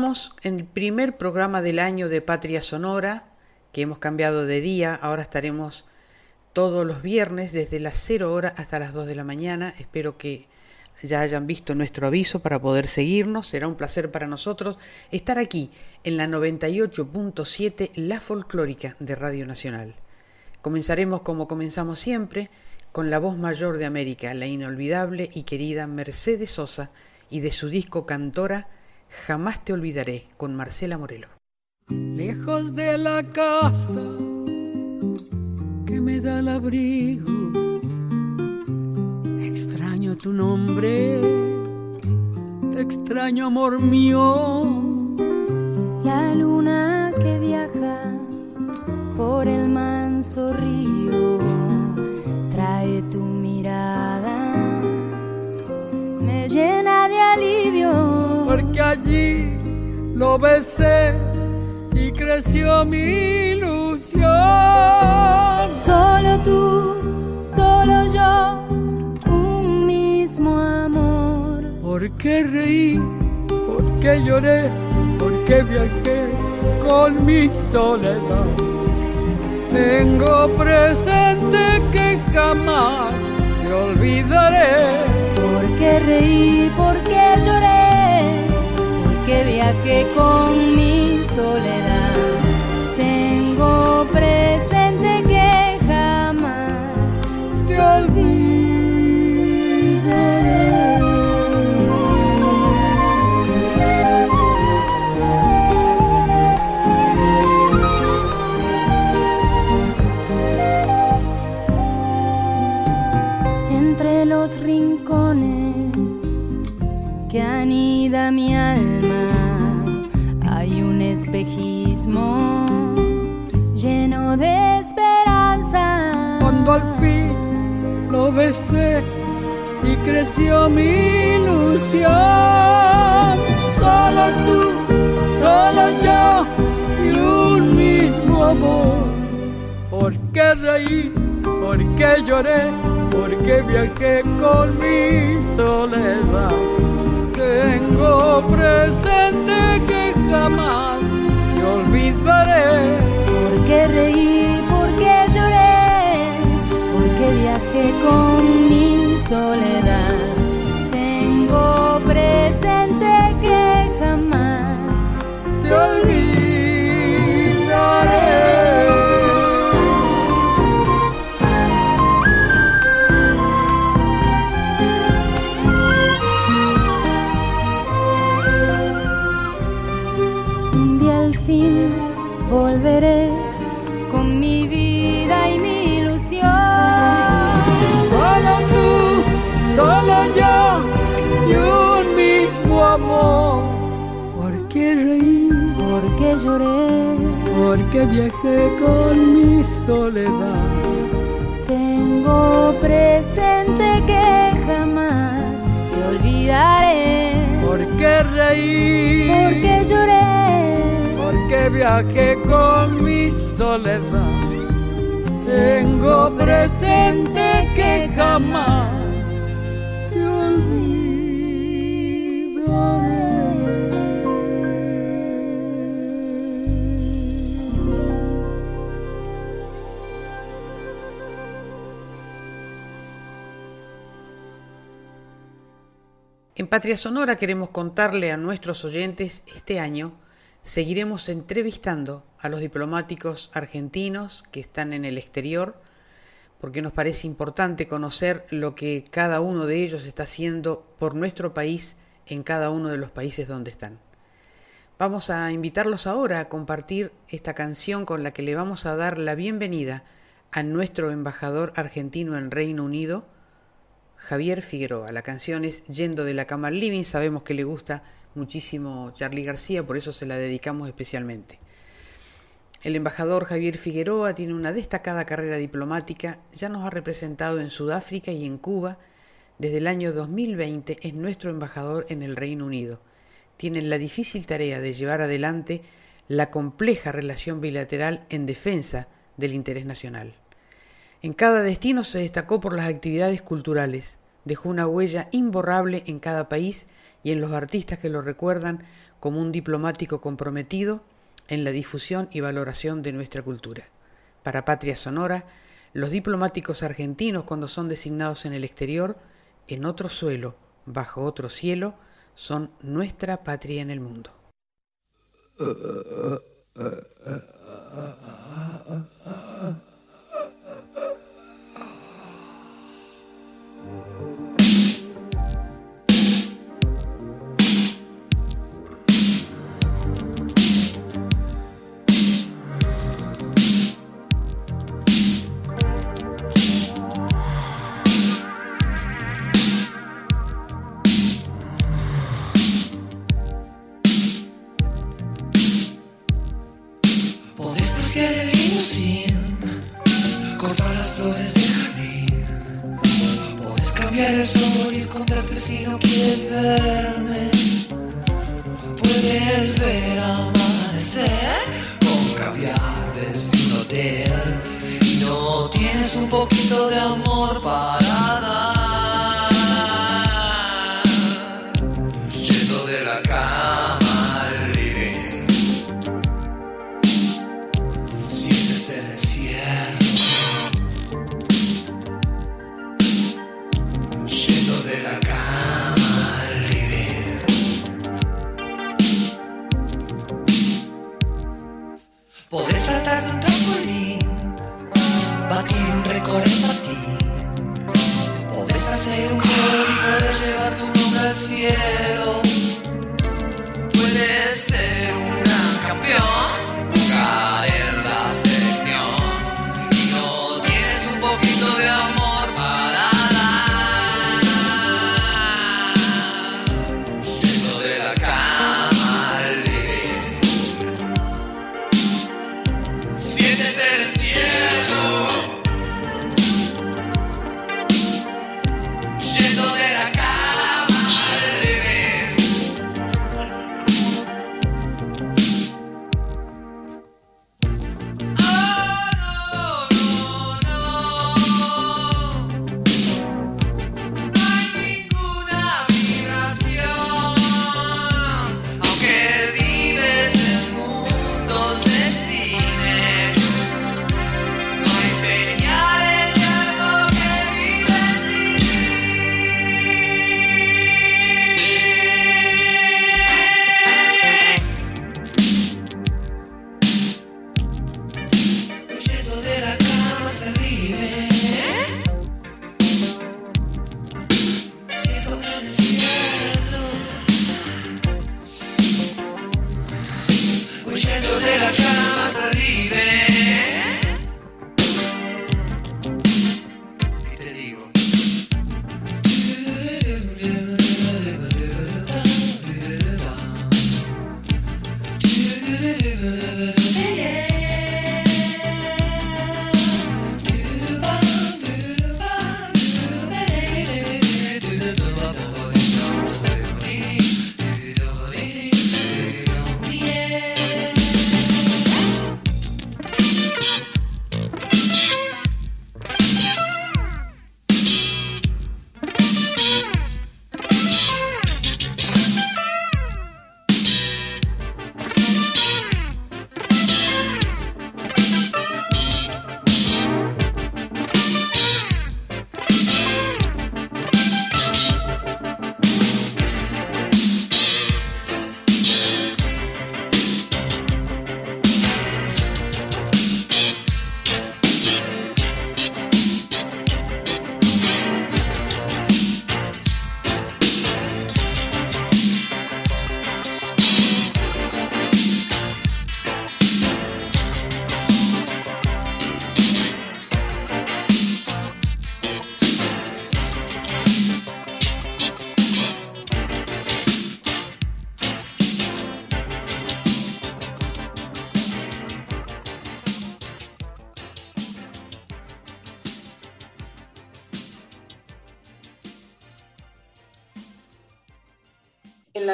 Comenzamos en el primer programa del año de Patria Sonora, que hemos cambiado de día, ahora estaremos todos los viernes desde las 0 horas hasta las 2 de la mañana. Espero que ya hayan visto nuestro aviso para poder seguirnos. Será un placer para nosotros estar aquí en la 98.7 La Folclórica de Radio Nacional. Comenzaremos como comenzamos siempre, con la voz mayor de América, la inolvidable y querida Mercedes Sosa, y de su disco Cantora, Jamás te olvidaré con Marcela Morelo. Lejos de la casa que me da el abrigo, extraño tu nombre, te extraño amor mío. La luna que viaja por el manso río trae tu mirada, me llena de alivio porque allí lo besé y creció mi ilusión. Solo tú, solo yo, un mismo amor. ¿Por qué reí? ¿Por qué lloré? ¿Por qué viajé con mi soledad? Tengo presente que jamás te olvidaré. ¿Por qué reí? ¿Por qué lloré? Que viaje con mi soledad. Tengo presente que jamás te. De esperanza. Cuando al fin lo besé y creció mi ilusión, solo tú, solo yo y un mismo amor. ¿Por qué reí? ¿Por qué lloré? ¿Por qué viajé con mi soledad? Tengo presente que jamás olvidaré. Porque reí, porque lloré, porque viajé con mi soledad. Tengo presente que jamás te olvidaré. Lloré? Porque viajé con mi soledad. Tengo presente que jamás te olvidaré. ¿Por qué reí? Porque lloré que viaje con mi soledad. Tengo presente que jamás Patria Sonora queremos contarle a nuestros oyentes este año seguiremos entrevistando a los diplomáticos argentinos que están en el exterior, porque nos parece importante conocer lo que cada uno de ellos está haciendo por nuestro país en cada uno de los países donde están. Vamos a invitarlos ahora a compartir esta canción con la que le vamos a dar la bienvenida a nuestro embajador argentino en Reino Unido, Javier Figueroa. La canción es Yendo de la cama living. Sabemos que le gusta muchísimo Charlie García, por eso se la dedicamos especialmente. El embajador Javier Figueroa tiene una destacada carrera diplomática, ya nos ha representado en Sudáfrica y en Cuba. Desde el año 2020 es nuestro embajador en el Reino Unido. Tiene la difícil tarea de llevar adelante la compleja relación bilateral en defensa del interés nacional. En cada destino se destacó por las actividades culturales, dejó una huella imborrable en cada país y en los artistas que lo recuerdan como un diplomático comprometido en la difusión y valoración de nuestra cultura. Para Patria Sonora, los diplomáticos argentinos cuando son designados en el exterior, en otro suelo, bajo otro cielo, son nuestra patria en el mundo. sol y contrate si no quieres verme. Puedes ver amanecer con caviar desde un hotel y no tienes un poquito de amor para dar. Yendo de la saltar de un trampolín, batir un récord en patín. Podés hacer un gol y podés llevar tu nombre al cielo. Puedes ser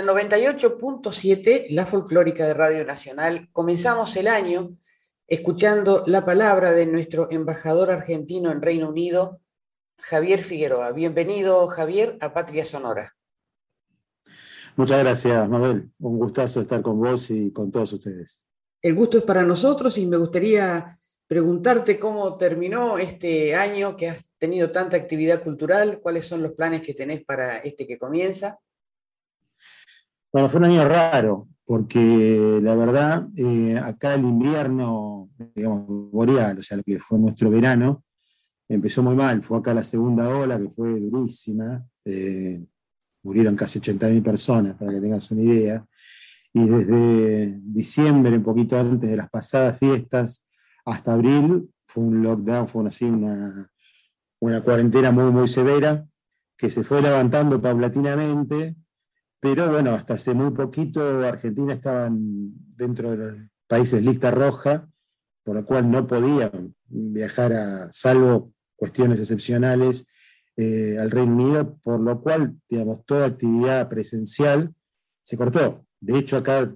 98.7, la folclórica de Radio Nacional, comenzamos el año escuchando la palabra de nuestro embajador argentino en Reino Unido, Javier Figueroa. Bienvenido, Javier, a Patria Sonora. Muchas gracias, Mabel. Un gustazo estar con vos y con todos ustedes. El gusto es para nosotros y me gustaría preguntarte cómo terminó este año que has tenido tanta actividad cultural, cuáles son los planes que tenés para este que comienza. Bueno, fue un año raro, porque la verdad, eh, acá el invierno, digamos, boreal, o sea, lo que fue nuestro verano, empezó muy mal. Fue acá la segunda ola, que fue durísima. Eh, murieron casi 80.000 personas, para que tengas una idea. Y desde diciembre, un poquito antes de las pasadas fiestas, hasta abril, fue un lockdown, fue así una, una cuarentena muy, muy severa, que se fue levantando paulatinamente pero bueno, hasta hace muy poquito Argentina estaba dentro de los países lista roja, por lo cual no podían viajar a, salvo cuestiones excepcionales, eh, al Reino Unido, por lo cual, digamos, toda actividad presencial se cortó. De hecho, acá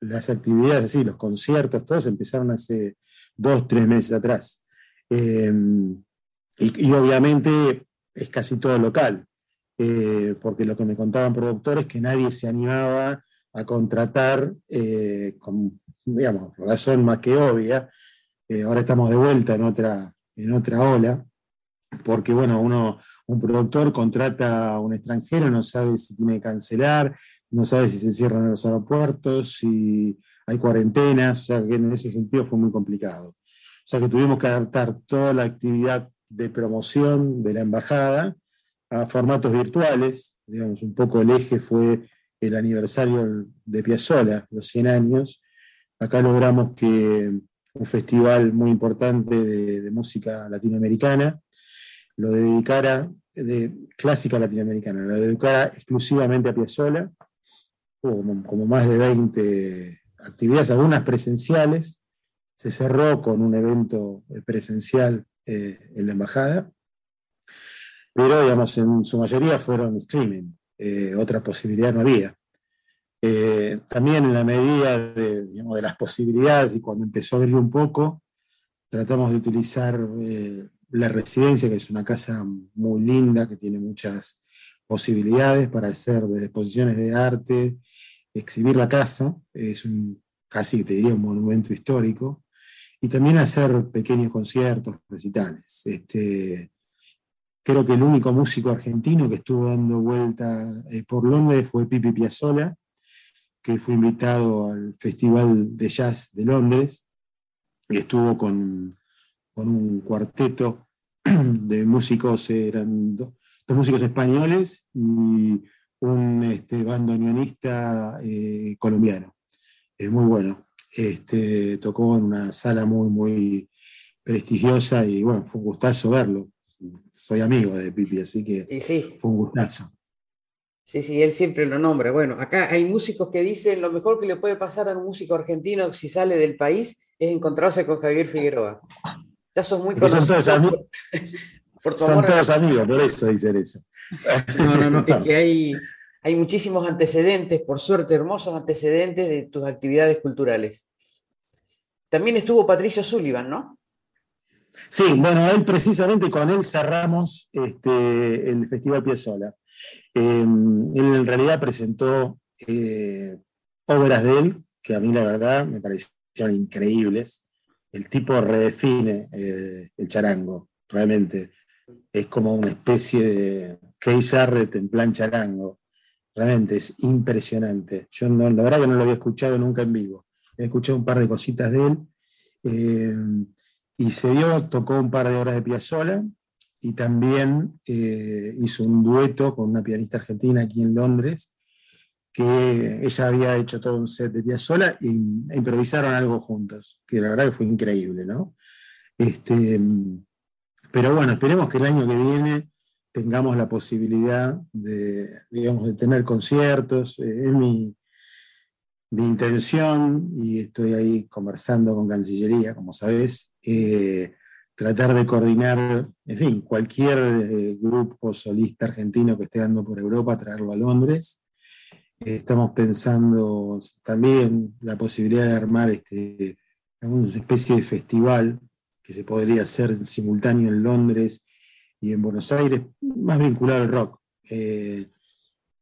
las actividades, así, los conciertos, todos empezaron hace dos, tres meses atrás. Eh, y, obviamente es casi todo local. Eh, porque lo que me contaban productores es que nadie se animaba a contratar, eh, con, digamos, razón más que obvia. Eh, ahora estamos de vuelta en otra, en otra ola, porque bueno, uno, un productor contrata a un extranjero, no sabe si tiene que cancelar, no sabe si se cierran los aeropuertos, si hay cuarentenas, o sea que en ese sentido fue muy complicado. O sea que tuvimos que adaptar toda la actividad de promoción de la embajada a formatos virtuales. Digamos, un poco el eje fue el aniversario de Piazzolla, los 100 años. Acá logramos que un festival muy importante de, música latinoamericana lo dedicara, de clásica latinoamericana, lo dedicara exclusivamente a Piazzolla. Hubo como, más de 20 actividades, algunas presenciales. Se cerró con un evento presencial eh, en la embajada pero digamos, en su mayoría fueron streaming, eh, otra posibilidad no había. Eh, también en la medida de, digamos, de, las posibilidades y cuando empezó a abrir un poco, tratamos de utilizar eh, la residencia, que es una casa muy linda, que tiene muchas posibilidades para hacer exposiciones de arte, exhibir la casa, es un, casi te diría un monumento histórico, y también hacer pequeños conciertos, recitales. Este, Creo que el único músico argentino que estuvo dando vuelta eh, por Londres fue Pipi Piazzolla, que fue invitado al Festival de Jazz de Londres y estuvo con, un cuarteto de músicos, eran dos, músicos españoles y un este, bandoneonista eh, colombiano. Es muy bueno. Este, tocó en una sala muy, muy prestigiosa y bueno, fue un gustazo verlo soy amigo de Pipi, así que fue un gustazo. Sí, sí, él siempre lo nombra. Bueno, acá hay músicos que dicen lo mejor que le puede pasar a un músico argentino si sale del país es encontrarse con Javier Figueroa. Ya son muy conocidos. Son todos, amigos, por son todos amigos, por eso dicen eso. No, no, no, es que hay, hay muchísimos antecedentes, por suerte, hermosos antecedentes de tus actividades culturales. También estuvo Patricio Sullivan, ¿no? Sí, bueno, él precisamente con él cerramos este, el Festival Piazzolla. Em, él en realidad presentó eh, obras de él que a mí la verdad me parecieron increíbles. El tipo redefine eh, el charango, realmente. Es como una especie de Key Jarrett en plan charango. Realmente es impresionante. Yo no, la verdad que no lo había escuchado nunca en vivo. He escuchado un par de cositas de él. Y se dio, tocó un par de horas de Piazzolla y también eh, hizo un dueto con una pianista argentina aquí en Londres, que ella había hecho todo un set de Piazzolla e improvisaron algo juntos, que la verdad que fue increíble, ¿no? Este, pero bueno, esperemos que el año que viene tengamos la posibilidad de, digamos, de tener conciertos. Eh, es mi, mi intención, y estoy ahí conversando con Cancillería, como sabes, eh, tratar de coordinar, en fin, cualquier eh, grupo solista argentino que esté dando por Europa, traerlo a Londres. Estamos pensando también la posibilidad de armar este, una especie de festival que se podría hacer simultáneo en Londres y en Buenos Aires, más vinculado al rock. Eh,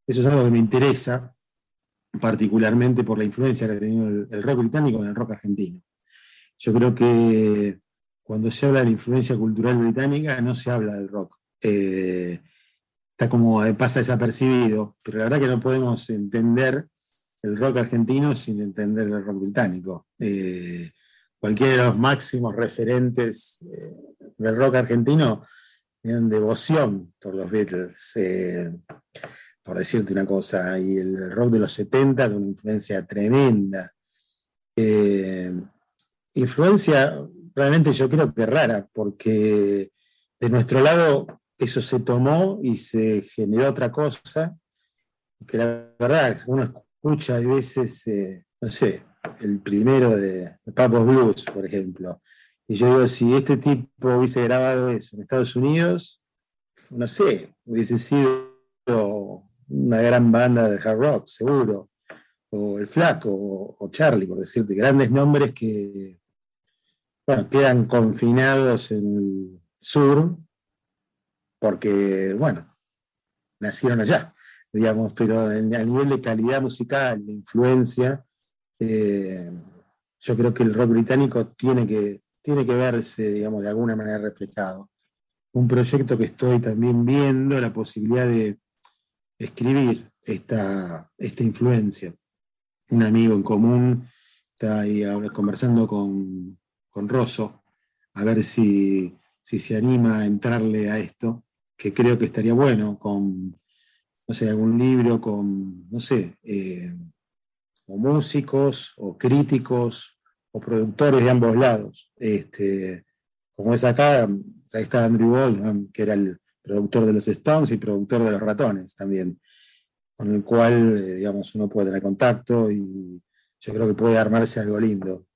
eso es algo que me interesa, particularmente por la influencia que ha tenido el, rock británico en el rock argentino. Yo creo que cuando se habla de la influencia cultural británica no se habla del rock. Eh, está como eh, pasa desapercibido, pero la verdad que no podemos entender el rock argentino sin entender el rock británico. Eh, cualquiera de los máximos referentes del rock argentino tienen devoción por los Beatles por decirte una cosa, y el rock de los 70 de una influencia tremenda. Influencia realmente yo creo que rara, porque de nuestro lado eso se tomó y se generó otra cosa, que la verdad uno escucha a veces, eh, no sé, el primero de, Papos Blues, por ejemplo, y yo digo, si este tipo hubiese grabado eso en Estados Unidos, no sé, hubiese sido una gran banda de hard rock, seguro, o El Flaco, o, Charlie, por decirte, grandes nombres que bueno, quedan confinados en el sur, porque, bueno, nacieron allá, digamos, pero a nivel de calidad musical, de influencia, eh, yo creo que el rock británico tiene que, tiene que verse, digamos, de alguna manera reflejado. Un proyecto que estoy también viendo, la posibilidad de escribir esta, esta influencia. Un amigo en común está ahí conversando con, con Rosso, a ver si, se anima a entrarle a esto, que creo que estaría bueno con, no sé, algún libro con, no sé, eh, o músicos, o críticos, o productores de ambos lados. Este, como es acá, ahí está Andrew Ball, que era el, productor de los Stones y productor de los ratones también, con el cual, eh, digamos, uno puede tener contacto y yo creo que puede armarse algo lindo.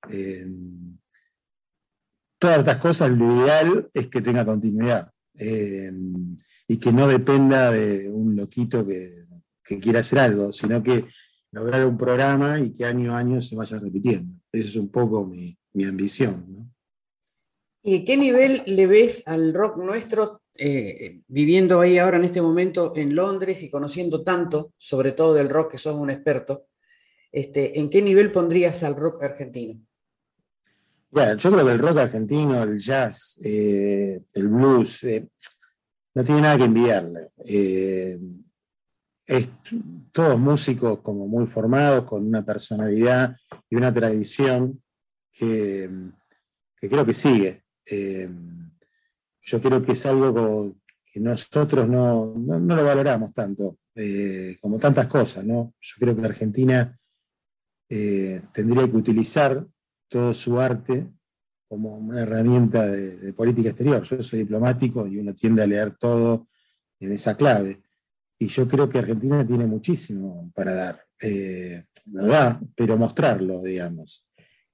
Todas estas cosas, lo ideal es que tenga continuidad y que no dependa de un loquito que, quiera hacer algo, sino que lograr un programa y que año a año se vaya repitiendo. Esa es un poco mi, mi ambición. ¿Y qué nivel le ves al rock nuestro eh, viviendo ahí ahora en este momento en Londres y conociendo tanto, sobre todo del rock, que sos un experto, este, ¿en qué nivel pondrías al rock argentino? Bueno, yo creo que el rock argentino, el jazz, eh, el blues, eh, no tiene nada que enviarle. es todos músicos como muy formados, con una personalidad y una tradición que, que creo que sigue yo creo que es algo que nosotros no, lo valoramos tanto, eh, como tantas cosas, ¿no? Yo creo que Argentina eh, tendría que utilizar todo su arte como una herramienta de, política exterior. Yo soy diplomático y uno tiende a leer todo en esa clave. Y yo creo que Argentina tiene muchísimo para dar. Eh, da, pero mostrarlo, digamos.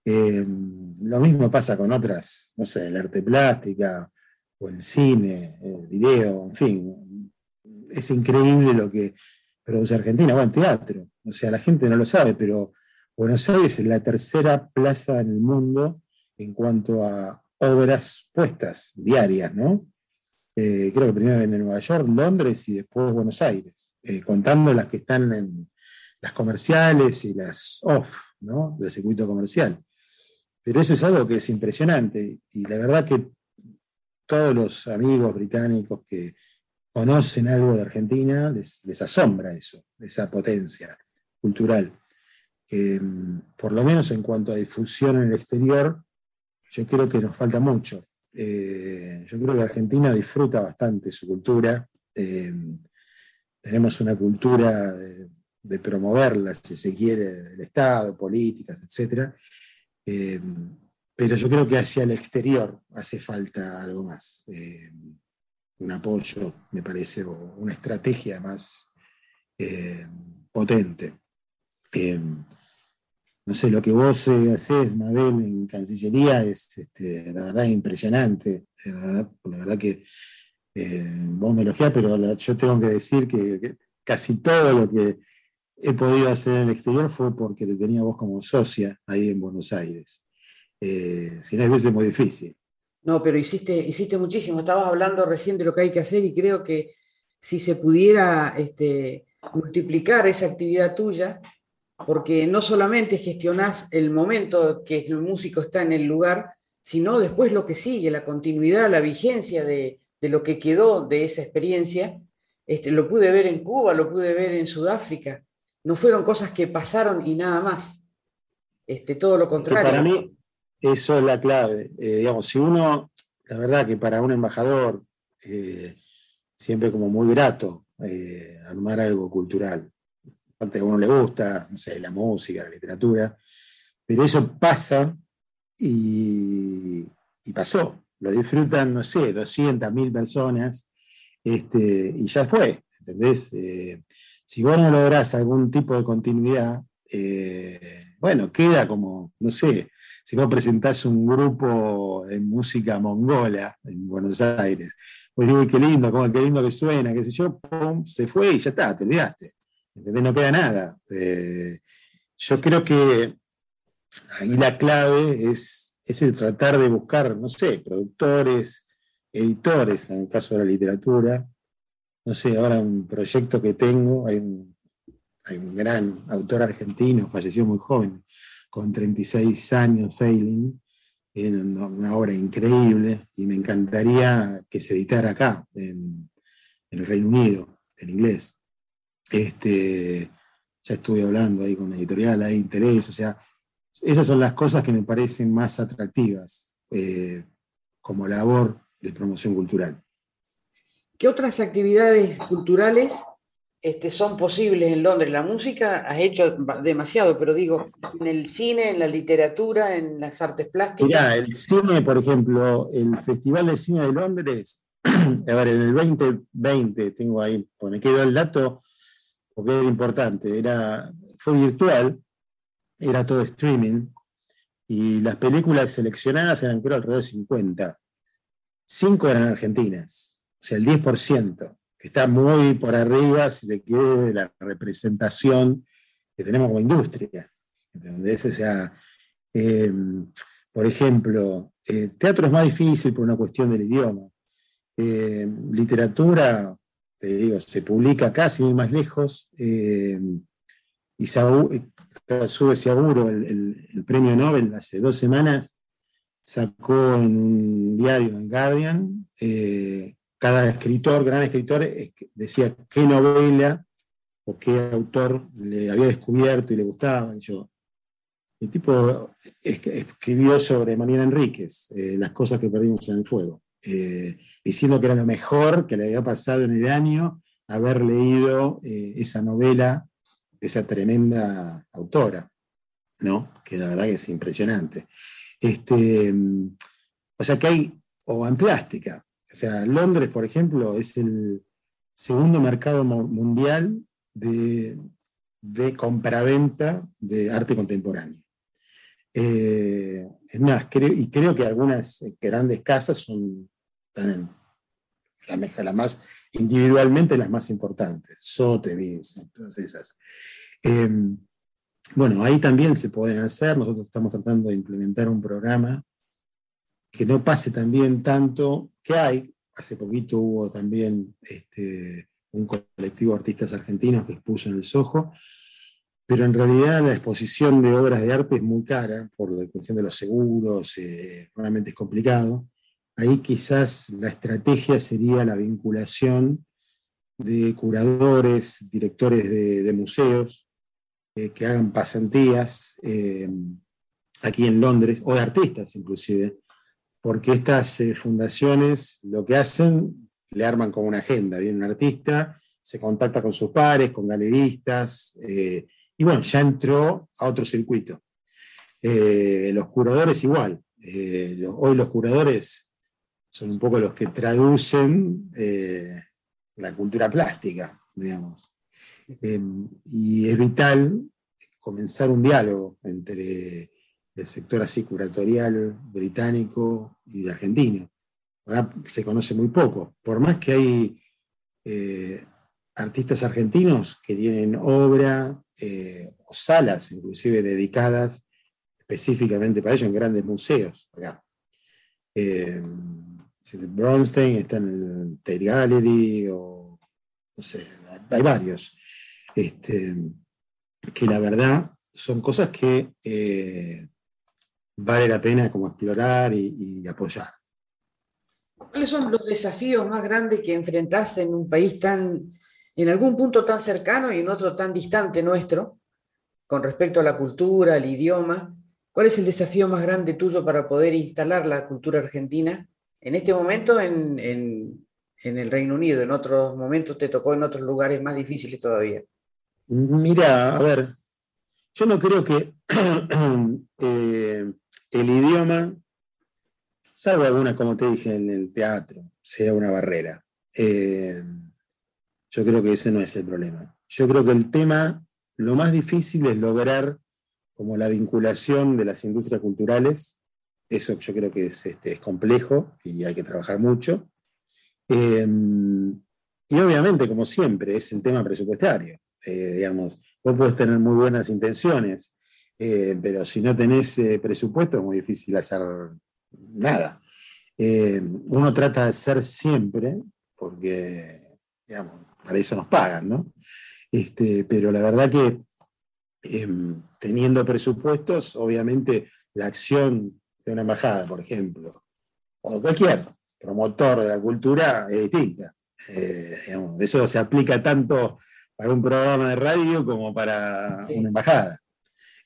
lo mismo pasa con otras, no sé, el arte plástica o el cine, el video, en fin. Es increíble lo que produce Argentina, bueno, teatro. O sea, la gente no lo sabe, pero Buenos Aires es la tercera plaza en el mundo en cuanto a obras puestas diarias, ¿no? Eh, creo que primero viene Nueva York, Londres y después Buenos Aires, eh, contando las que están en las comerciales y las off, ¿no? Del circuito comercial. Pero eso es algo que es impresionante y la verdad que todos los amigos británicos que conocen algo de Argentina, les, asombra eso, esa potencia cultural. Mm, por lo menos en cuanto a difusión en el exterior, yo creo que nos falta mucho. Eh, yo creo que Argentina disfruta bastante su cultura. Eh, tenemos una cultura de, promoverla, si se quiere, del Estado, políticas, etc. Pero yo creo que hacia el exterior hace falta algo más. Un apoyo, me parece, o una estrategia más potente. No sé, lo que vos haces, Mabel, en Cancillería es, este, la verdad, impresionante. La verdad, que vos me elogiás, pero yo tengo que decir que, casi todo lo que he podido hacer en el exterior fue porque te tenía vos como socia ahí en Buenos Aires. Eh, si no, es muy difícil. No, pero hiciste, hiciste muchísimo. Estabas hablando recién de lo que hay que hacer y creo que si se pudiera este, multiplicar esa actividad tuya, porque no solamente gestionás el momento que el músico está en el lugar, sino después lo que sigue, la continuidad, la vigencia de, lo que quedó de esa experiencia. Este, lo pude ver en Cuba, lo pude ver en Sudáfrica. No fueron cosas que pasaron y nada más. Este, todo lo contrario. Para mí, eso es la clave. Eh, digamos, si uno, la verdad que para un embajador, eh, siempre como muy grato eh, armar algo cultural. Aparte a uno le gusta, no sé, la música, la literatura, pero eso pasa y, pasó. Lo disfrutan, no sé, 200.000 personas este, y ya fue, ¿entendés? Eh, si vos no lográs algún tipo de continuidad, eh, bueno, queda como, no sé, si vos presentás un grupo de música mongola en Buenos Aires, pues digo, qué lindo, qué lindo que suena, qué sé yo, pum, se fue y ya está, te olvidaste. ¿Entendés? No queda nada. Eh, yo creo que ahí la clave es, es el tratar de buscar, no sé, productores, editores, en el caso de la literatura. No sé, ahora un proyecto que tengo, hay un, hay un gran autor argentino, falleció muy joven, con 36 años, Failing, en una obra increíble y me encantaría que se editara acá, en, el Reino Unido, en inglés. Este, ya estuve hablando ahí con la editorial, hay interés, o sea, esas son las cosas que me parecen más atractivas eh, como labor de promoción cultural. ¿Qué otras actividades culturales este, son posibles en Londres. La música has hecho demasiado, pero digo, en el cine, en la literatura, en las artes plásticas. Mirá, el cine, por ejemplo, el Festival de Cine de Londres, a ver, en el 2020, tengo ahí, pues me quedó el dato, porque era importante, era, fue virtual, era todo streaming, y las películas seleccionadas eran creo alrededor de 50. Cinco eran argentinas, o sea, el 10% que está muy por arriba, si se quiere, de la representación que tenemos como industria. ¿Entendés? O sea, em, por ejemplo, eh, teatro es más difícil por una cuestión del idioma. Em, literatura, se publica casi más lejos. Em, y sube seguro el, el, premio Nobel hace dos semanas, sacó en un diario, en Guardian, eh, cada escritor, gran escritor, decía qué novela o qué autor le había descubierto y le gustaba. yo, el tipo escribió sobre Manuel Enríquez, eh, Las cosas que perdimos en el fuego, eh, diciendo que era lo mejor que le había pasado en el año haber leído eh, esa novela de esa tremenda autora, ¿no? que la verdad que es impresionante. Este, o sea que hay, o en plástica, o sea, Londres, por ejemplo, es el segundo mercado mundial de, de compraventa de arte contemporáneo. Eh, es más, creo, y creo que algunas grandes casas son están las más individualmente las más importantes, Sotheby's, todas esas. Em, bueno, ahí también se pueden hacer, nosotros estamos tratando de implementar un programa que no pase también tanto que hay. Hace poquito hubo también este, un colectivo de artistas argentinos que expuso en el Soho, pero en realidad la exposición de obras de arte es muy cara por la cuestión de los seguros, eh, realmente es complicado. Ahí quizás la estrategia sería la vinculación de curadores, directores de, museos, eh, que hagan pasantías eh, aquí en Londres, o de artistas inclusive, porque estas eh, fundaciones lo que hacen, le arman como una agenda, viene un artista, se contacta con sus pares, con galeristas, y bueno, ya entró a otro circuito. Los curadores igual, hoy los curadores son un poco los que traducen la cultura plástica, digamos. y es vital comenzar un diálogo entre del sector así curatorial británico y argentino. se conoce muy poco, por más que hay, eh, artistas argentinos que tienen obra eh, o salas inclusive dedicadas específicamente para ello en grandes museos acá. Eh, Bronstein está en el Tate Gallery o no sé, hay varios. Este, que la verdad son cosas que eh, vale la pena como explorar y, apoyar. ¿Cuáles son los desafíos más grandes que enfrentás en un país tan, en algún punto tan cercano y en otro tan distante nuestro, con respecto a la cultura, al idioma? ¿Cuál es el desafío más grande tuyo para poder instalar la cultura argentina en este momento en, el Reino Unido? En otros momentos te tocó en otros lugares más difíciles todavía. Mira, a ver, yo no creo que eh, el idioma, salvo alguna, como te dije, en el teatro, sea una barrera. Eh, yo creo que ese no es el problema. Yo creo que el tema, lo más difícil es lograr como la vinculación de las industrias culturales. Eso yo creo que es, este, complejo y hay que trabajar mucho. Eh, y obviamente, como siempre, es el tema presupuestario. Eh, digamos, vos puedes tener muy buenas intenciones, eh, pero si no tenés eh, presupuesto es muy difícil hacer nada. uno trata de hacer siempre, porque, digamos, para eso nos pagan, ¿no? Este, pero la verdad que em, teniendo presupuestos, obviamente la acción de una embajada, por ejemplo, o cualquier promotor de la cultura es distinta. eso se aplica tanto para un programa de radio como para una embajada.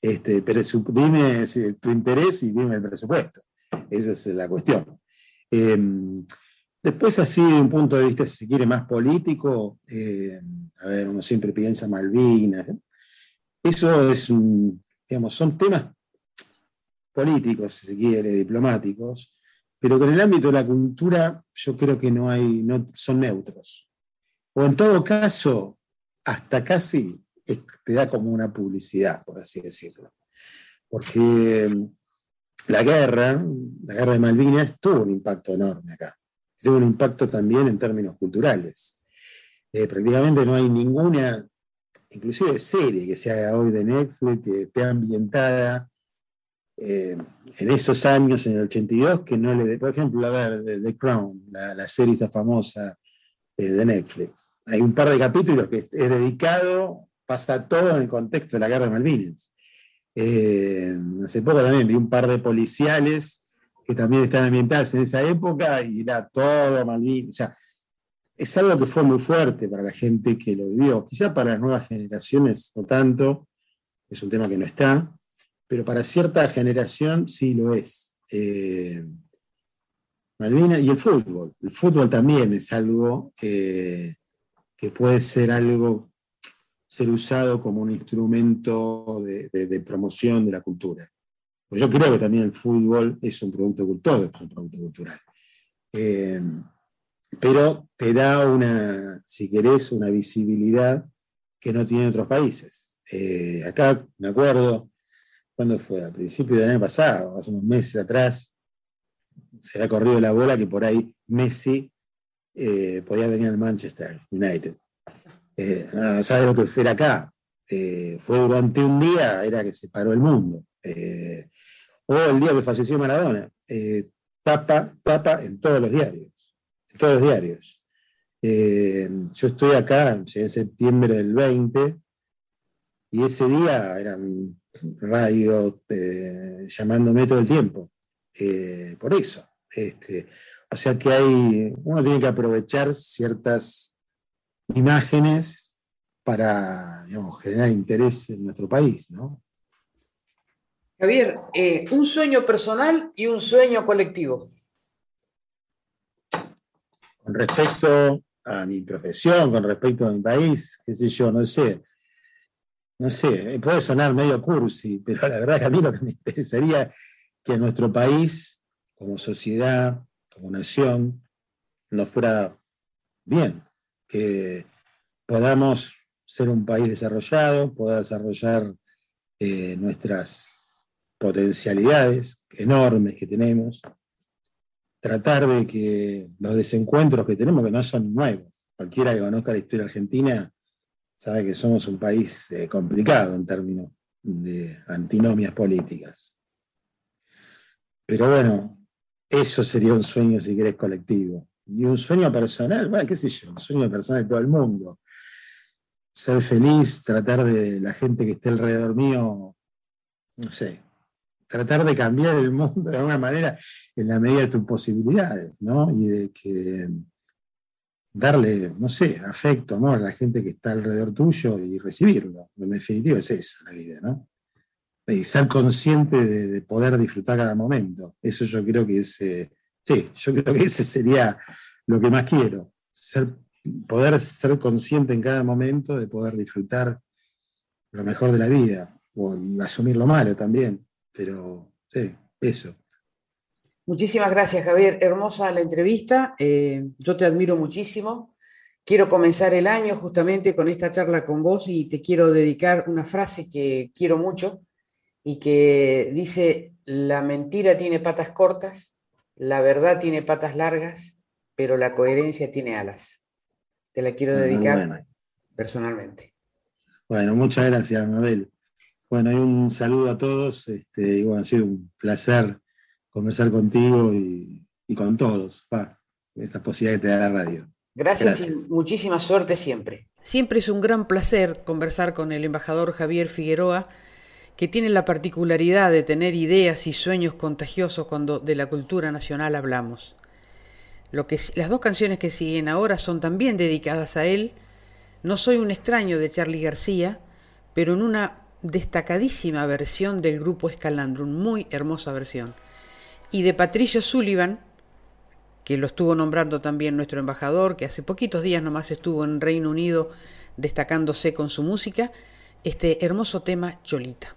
Este, pero dime tu interés y dime el presupuesto. Esa es la cuestión. Em, después, así, de un punto de vista, si se quiere, más político, em, a ver, uno siempre piensa Malvinas. ¿eh? Eso es un, digamos, son temas políticos, si se quiere, diplomáticos, pero que en el ámbito de la cultura yo creo que no hay, no son neutros. O en todo caso, hasta casi te da como una publicidad, por así decirlo. Porque mm, la guerra, la guerra de Malvinas, tuvo un impacto enorme acá. Tuvo un impacto también en términos culturales. Eh, prácticamente no hay ninguna, inclusive serie que se haga hoy de Netflix, que esté ambientada eh, en esos años, en el 82, que no le por ejemplo, a ver, The Crown, la, serie esta famosa eh, de Netflix hay un par de capítulos que es dedicado, pasa todo en el contexto de la guerra de Malvinas. Eh, hace poco también vi un par de policiales que también están ambientados en esa época y era todo Malvinas. O sea, es algo que fue muy fuerte para la gente que lo vivió. Quizá para las nuevas generaciones no tanto, es un tema que no está, pero para cierta generación sí lo es. Eh, Malvinas y el fútbol. El fútbol también es algo eh, que puede ser algo, ser usado como un instrumento de, promoción de la cultura. Pues yo creo que también el fútbol es un producto, todo es un producto cultural. Eh, pero te da una, si querés, una visibilidad que no tiene otros países. Eh, acá me acuerdo, cuando fue? A principios del año pasado, hace unos meses atrás, se ha corrido la bola que por ahí Messi eh, podía venir al Manchester United. Eh, ¿Sabes lo que fue acá? Eh, fue durante un día, era que se paró el mundo. o el día que falleció Maradona. tapa, tapa en todos los diarios. En todos los diarios. yo estoy acá en septiembre del 20 y ese día eran radio llamándome todo el tiempo. por eso. Este, o sea que hay, uno tiene que aprovechar ciertas imágenes para generar interés en nuestro país, ¿no? Javier, eh, un sueño personal y un sueño colectivo. Con respecto a mi profesión, con respecto a mi país, qué sé yo, no sé. No sé, puede sonar medio cursi, pero la verdad que a mí lo que me interesaría que nuestro país, como sociedad, como nación, nos fuera bien, que podamos ser un país desarrollado, pueda desarrollar eh, nuestras potencialidades enormes que tenemos, tratar de que los desencuentros que tenemos, que no son nuevos, cualquiera que conozca la historia argentina sabe que somos un país eh, complicado en términos de antinomias políticas. Pero bueno, eso sería un sueño, si querés, colectivo. Y un sueño personal, bueno, qué sé yo, un sueño personal de todo el mundo. Ser feliz, tratar de la gente que esté alrededor mío, no sé, tratar de cambiar el mundo de alguna manera en la medida de tus posibilidades, ¿no? Y de que darle, no sé, afecto, a la gente que está alrededor tuyo y recibirlo. En definitiva es eso la vida, ¿no? Y ser consciente de, poder disfrutar cada momento. Eso yo creo que es, eh, sí, yo creo que ese sería lo que más quiero. Ser, poder ser consciente en cada momento de poder disfrutar lo mejor de la vida, o asumir lo malo también, pero sí, eso. Muchísimas gracias, Javier. Hermosa la entrevista. Eh, yo te admiro muchísimo. Quiero comenzar el año justamente con esta charla con vos y te quiero dedicar una frase que quiero mucho y que dice, la mentira tiene patas cortas, la verdad tiene patas largas, pero la coherencia tiene alas. Te la quiero dedicar personalmente. Bueno, muchas gracias, Mabel. Bueno, y un saludo a todos. Este, y bueno, ha sido un placer conversar contigo y, con todos, esta posibilidad que te da la radio. Gracias, y muchísima suerte siempre. Siempre es un gran placer conversar con el embajador Javier Figueroa, que tiene la particularidad de tener ideas y sueños contagiosos cuando de la cultura nacional hablamos. Lo que, las dos canciones que siguen ahora son también dedicadas a él. No soy un extraño de Charlie García, pero en una destacadísima versión del grupo Escalandro, muy hermosa versión y de Patricio Sullivan, que lo estuvo nombrando también nuestro embajador, que hace poquitos días nomás estuvo en Reino Unido destacándose con su música, este hermoso tema Cholita.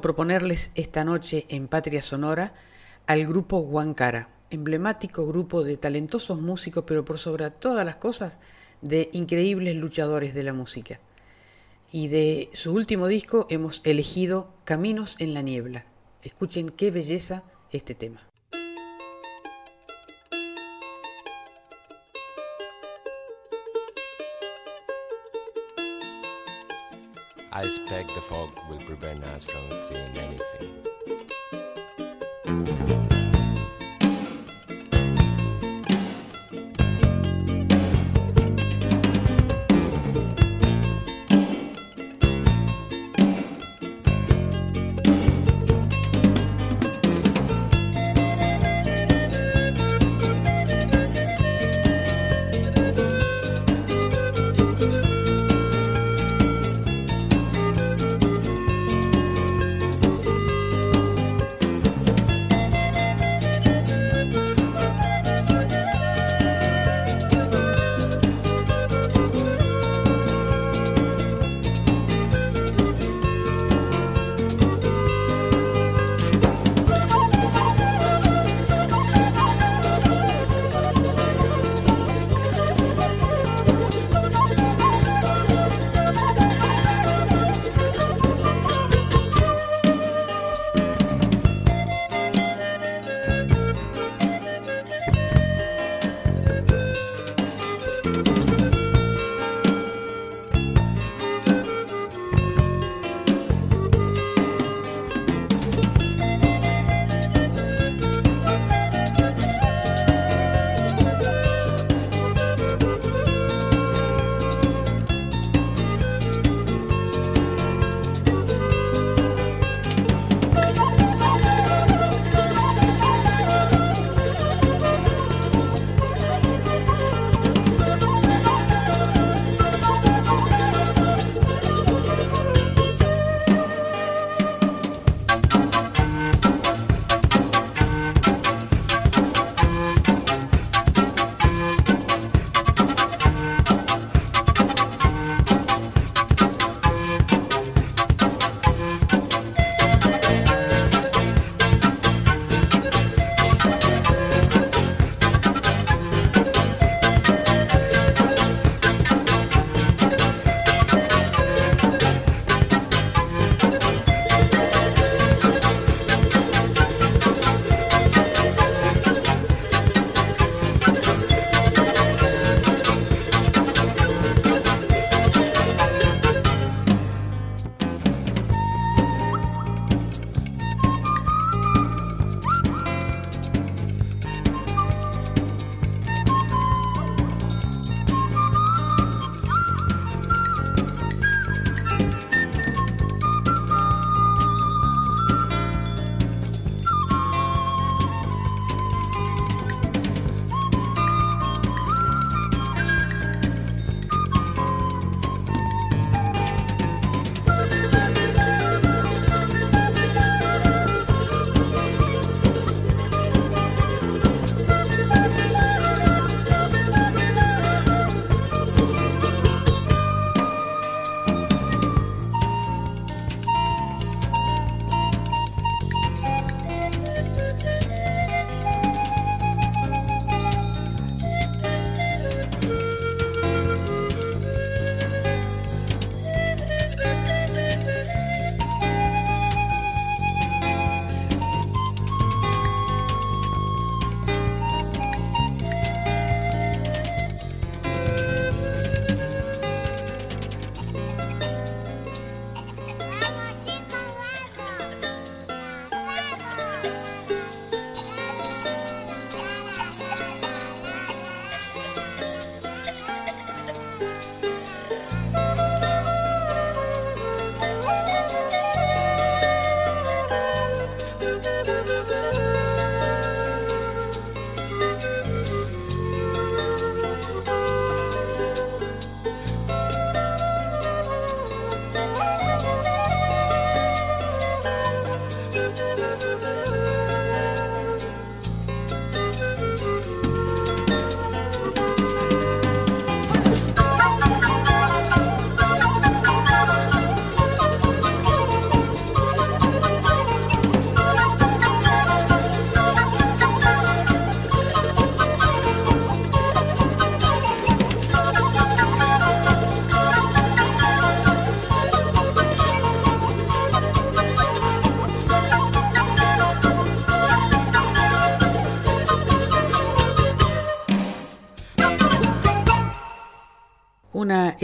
Proponerles esta noche en Patria Sonora al grupo Huancara, emblemático grupo de talentosos músicos, pero por sobre todas las cosas, de increíbles luchadores de la música. Y de su último disco hemos elegido Caminos en la Niebla. Escuchen qué belleza este tema. I expect the fog will prevent us from seeing anything.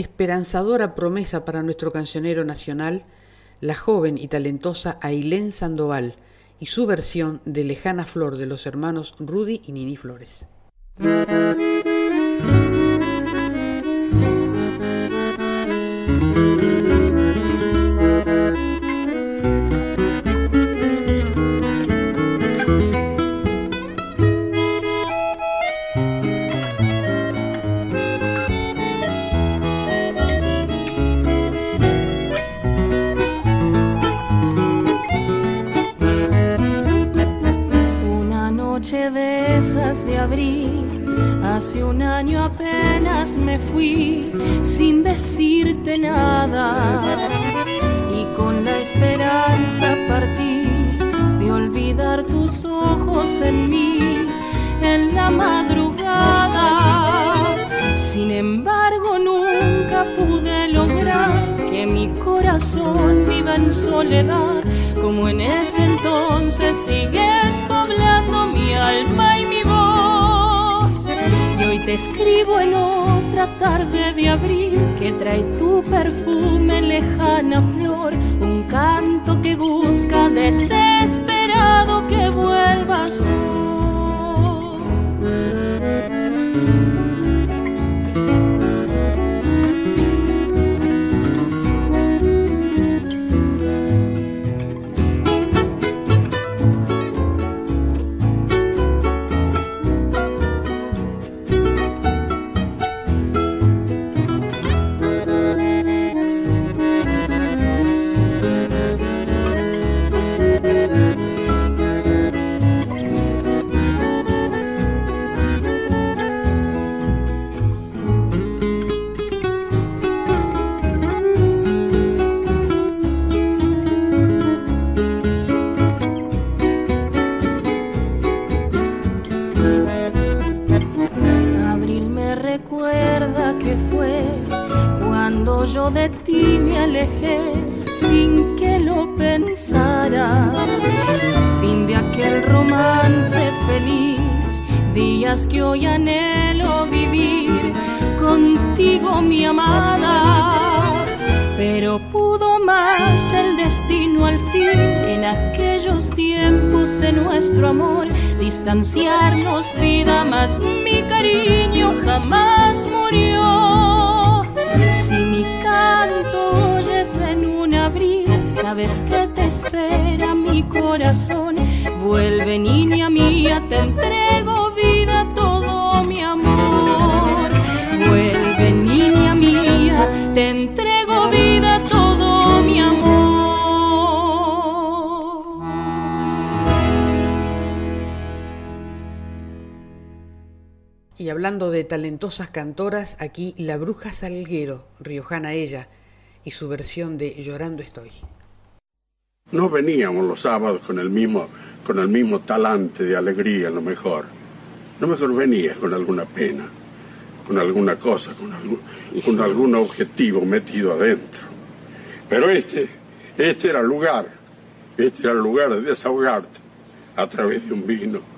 Esperanzadora promesa para nuestro cancionero nacional, la joven y talentosa Ailén Sandoval y su versión de Lejana Flor de los hermanos Rudy y Nini Flores. Talentosas cantoras, aquí la bruja Salguero, riojana ella, y su versión de Llorando estoy. No veníamos los sábados con el mismo, con el mismo talante de alegría, a lo mejor. No mejor venías con alguna pena, con alguna cosa, con algún, con algún objetivo metido adentro. Pero este, este era el lugar, este era el lugar de desahogarte a través de un vino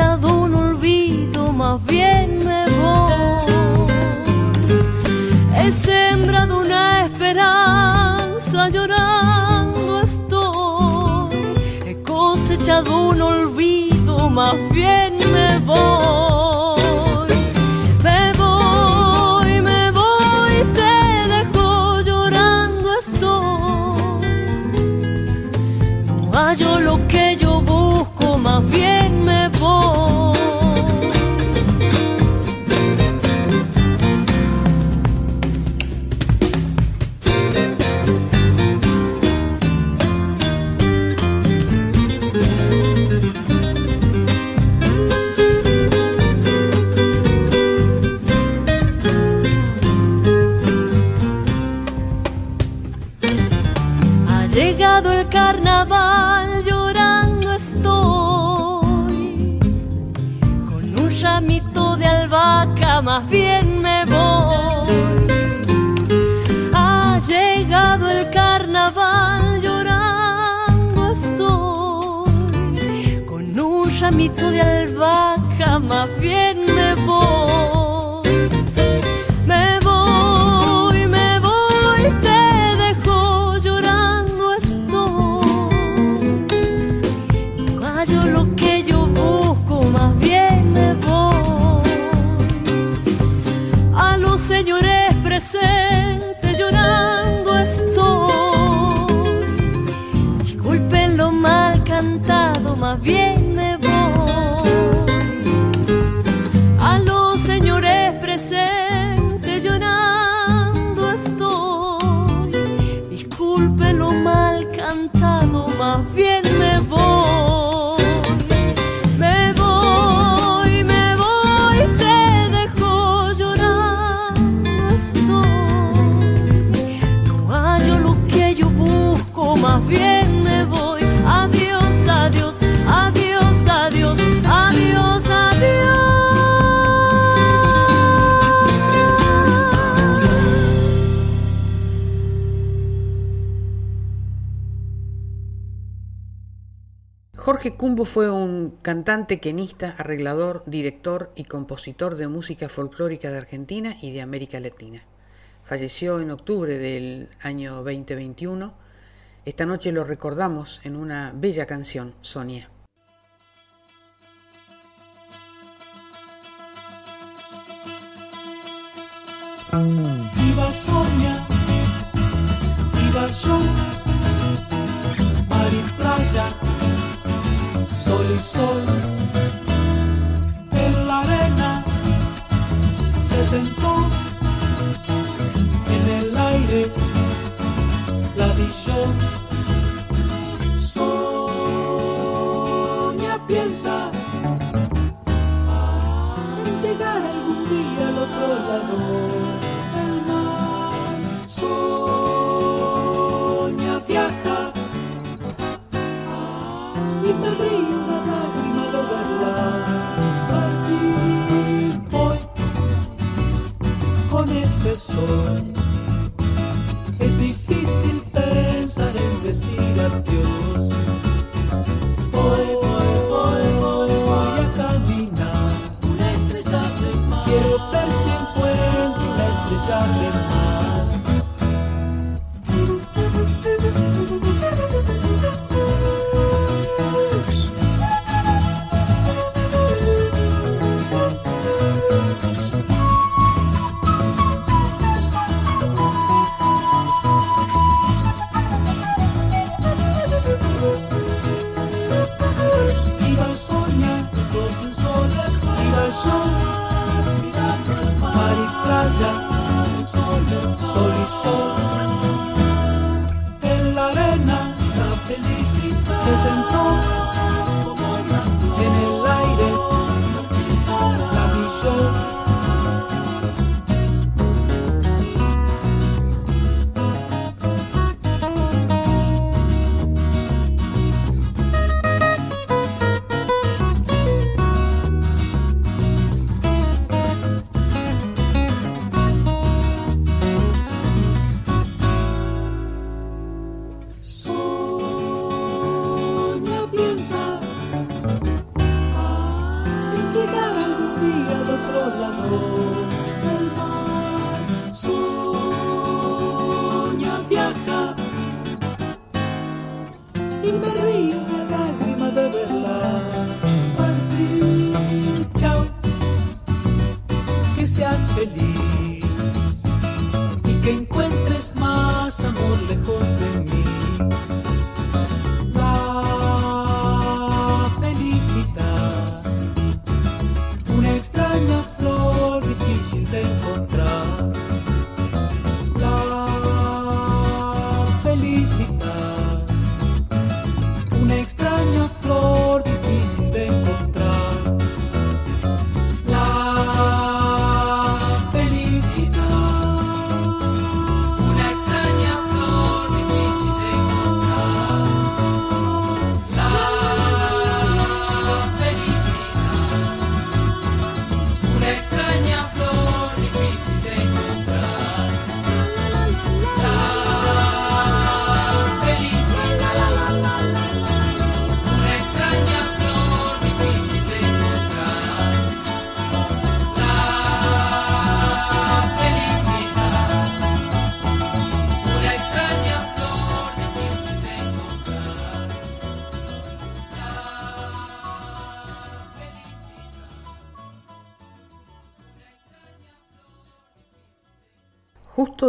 cosechado un olvido, más bien me he sembrado una esperanza llorando estoy, he cosechado echado un olvido, más bien me voy. Cantante, quenista, arreglador, director y compositor de música folclórica de Argentina y de América Latina. Falleció en octubre del año 2021. Esta noche lo recordamos en una bella canción, Sonia. Iba Sonia, iba yo, mar playa, sol y sol. En la arena se sentó, en el aire la vi. Sonia piensa en llegar algún día al otro lado del mar. Sonia viaja y me Es difícil pensar en decir adiós. Voy, voy, voy, voy, voy a caminar. Una estrella de mar. Quiero ver si encuentro una estrella de mar. Playa, sol, sol y sol. En la arena, la felicidad se sentó,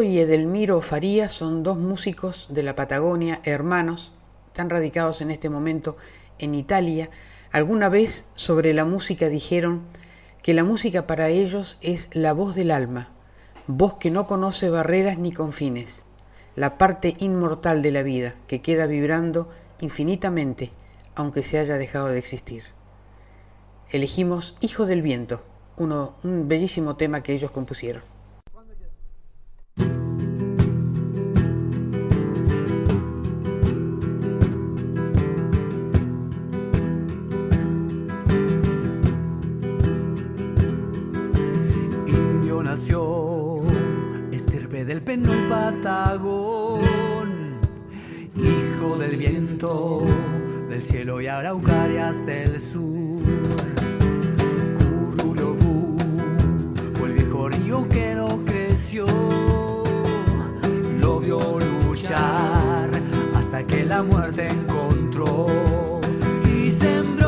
Y Edelmiro Farías son dos músicos de la Patagonia, hermanos, tan radicados en este momento en Italia. Alguna vez sobre la música dijeron que la música para ellos es la voz del alma, voz que no conoce barreras ni confines, la parte inmortal de la vida que queda vibrando infinitamente aunque se haya dejado de existir. Elegimos Hijo del Viento, uno, un bellísimo tema que ellos compusieron. Nació, estirpe del peno y patagón, hijo del viento, del cielo y araucarias del sur. Cururubú, fue el viejo río que lo creció, lo vio luchar hasta que la muerte encontró y sembró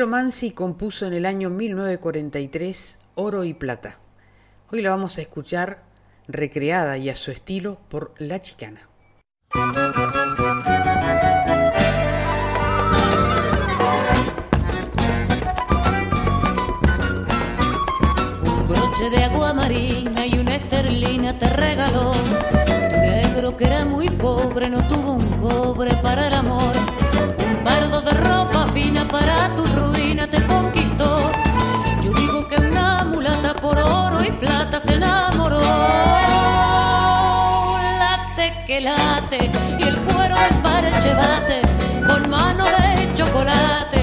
Homero Mansi compuso en el año 1943 Oro y Plata. Hoy la vamos a escuchar recreada y a su estilo por La Chicana. Un broche de agua marina y una esterlina te regaló. Tu negro que era muy pobre no tuvo un cobre para el amor. Un pardo de ropa fina para tu ruina te conquistó. Yo digo que una mulata por oro y plata se enamoró. Late que late y el cuero del parche bate con mano de chocolate.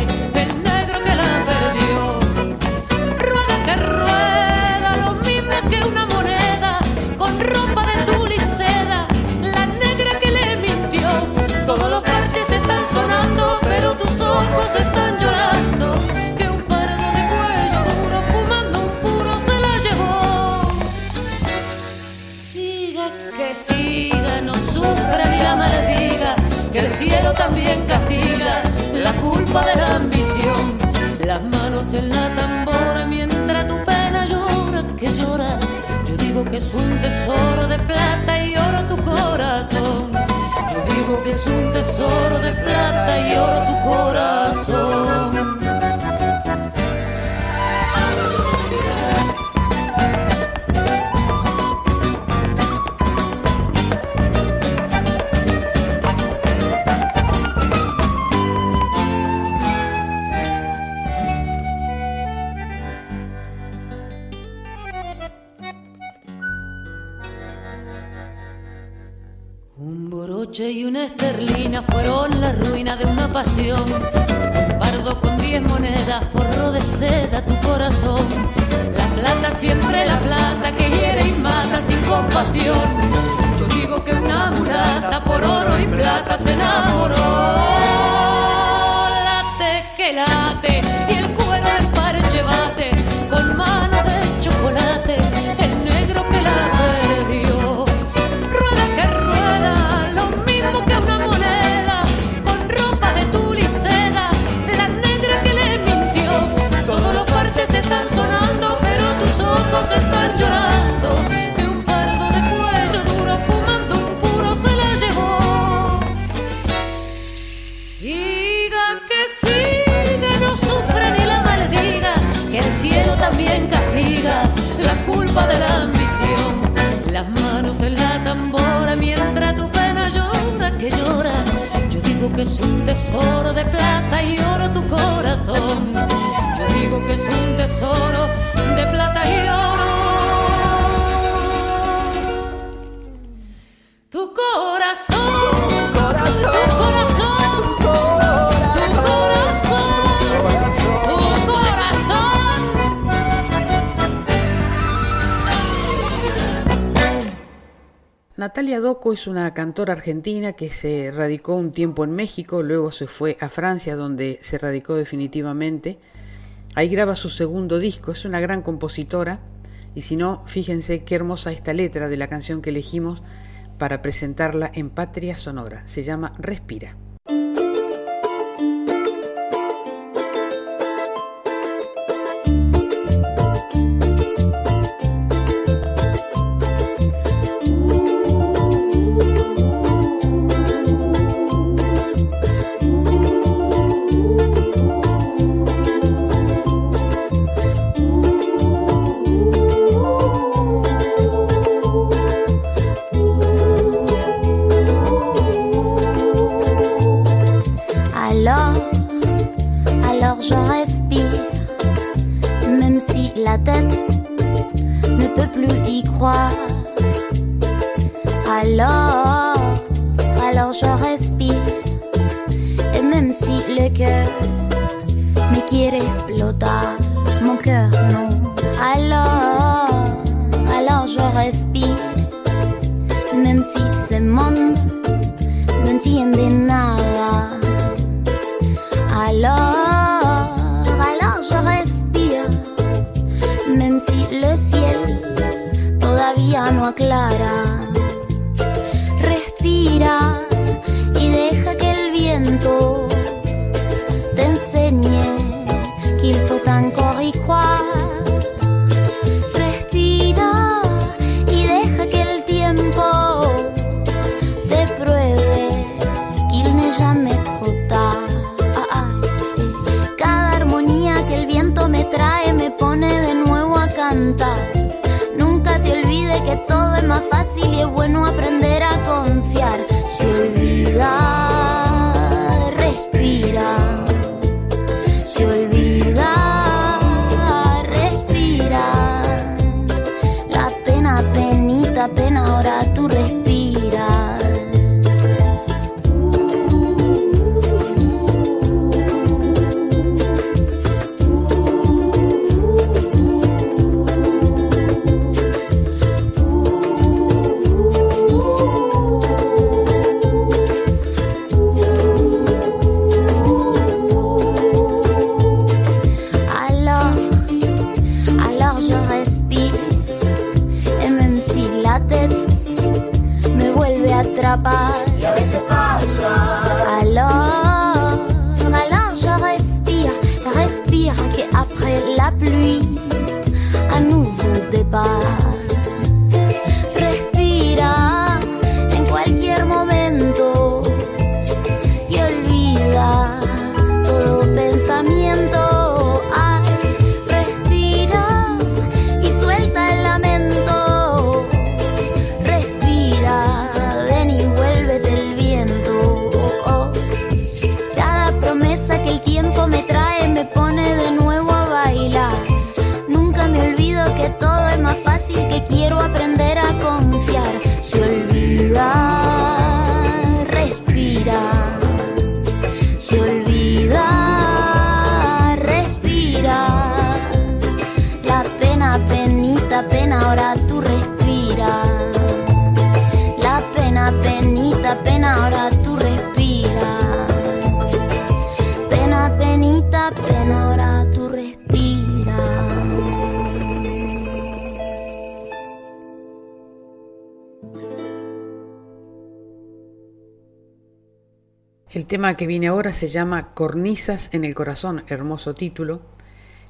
Es un tesoro de plata y oro tu corazón. Yo digo que es un tesoro de plata y oro tu corazón. Siempre la plata que hiere y mata sin compasión. Yo digo que una mulata por oro y plata se enamoró. Que es un tesoro de plata y oro tu corazón. Yo digo que es un tesoro de plata y oro. Natalia Doco es una cantora argentina que se radicó un tiempo en México, luego se fue a Francia donde se radicó definitivamente. Ahí graba su segundo disco, es una gran compositora y si no, fíjense qué hermosa esta letra de la canción que elegimos para presentarla en Patria Sonora. Se llama Respira. Ne peut plus y croire. Alors, alors je respire, et même si le cœur me quiere explotar, mon cœur non. Alors, alors je respire, même si ce monde todavía que viene ahora se llama Cornisas en el Corazón, hermoso título.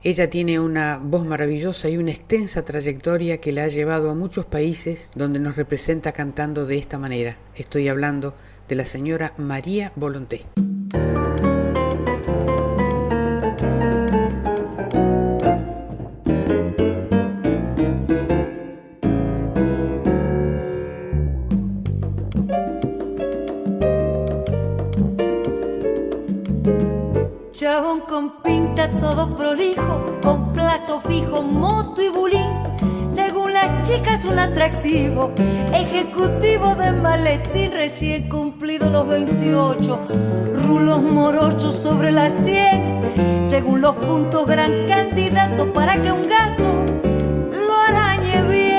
Ella tiene una voz maravillosa y una extensa trayectoria que la ha llevado a muchos países donde nos representa cantando de esta manera. Estoy hablando de la señora María Volonté. Ejecutivo de maletín recién cumplido los 28, rulos morochos sobre las 100. Según los puntos, gran candidato para que un gato lo arañe bien.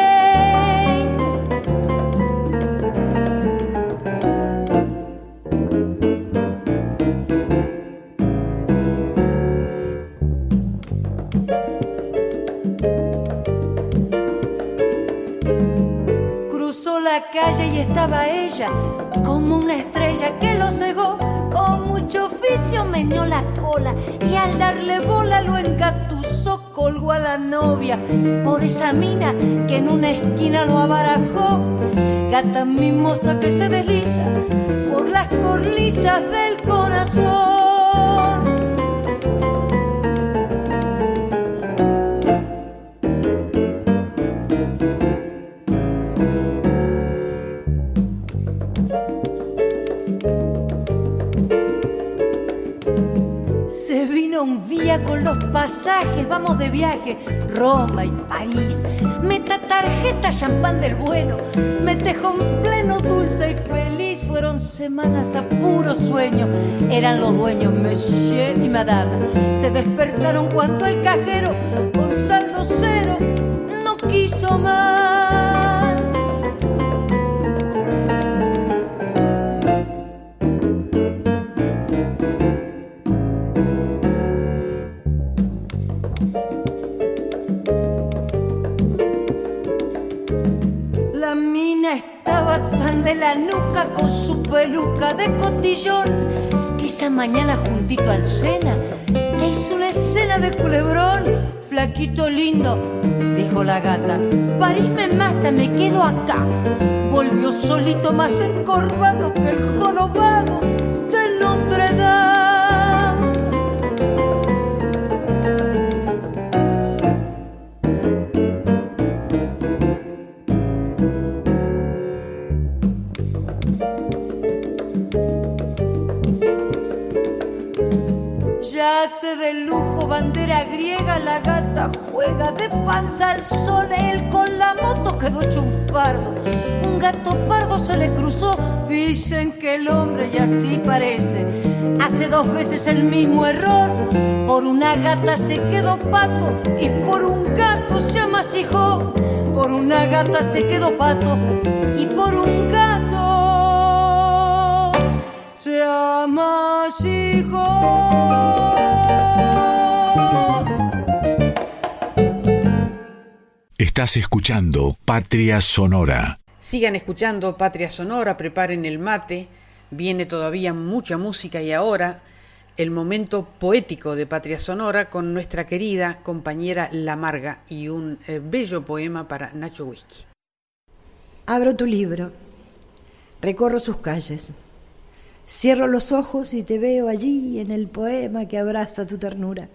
Y estaba ella, como una estrella que lo cegó. Con mucho oficio meneó la cola y al darle bola lo engatusó, colgó a la novia por esa mina que en una esquina lo abarajó. Gata mimosa que se desliza por las cornisas del corazón. Vamos de viaje, Roma y París. Meta tarjeta, champán del bueno, me tejo en pleno dulce y feliz. Fueron semanas a puro sueño, eran los dueños, monsieur y madame. Se despertaron cuando el cajero, con saldo cero, no quiso más. De cotillón que esa mañana juntito al Sena le hizo una escena de culebrón. Flaquito lindo, dijo la gata, París me mata, me quedo acá. Volvió solito más encorvado que el jorobado de panza al sol, él con la moto quedó hecho un fardo. Un gato pardo se le cruzó, dicen que el hombre y así parece. Hace dos veces el mismo error, por una gata se quedó pato y por un gato se amasijó. Por una gata se quedó pato y por un gato se amasijó. Estás escuchando Patria Sonora. Sigan escuchando Patria Sonora, preparen el mate, viene todavía mucha música y ahora el momento poético de Patria Sonora con nuestra querida compañera La Marga y un eh, bello poema para Nacho Whisky. Abro tu libro, recorro sus calles, cierro los ojos y te veo allí en el poema que abraza tu ternura.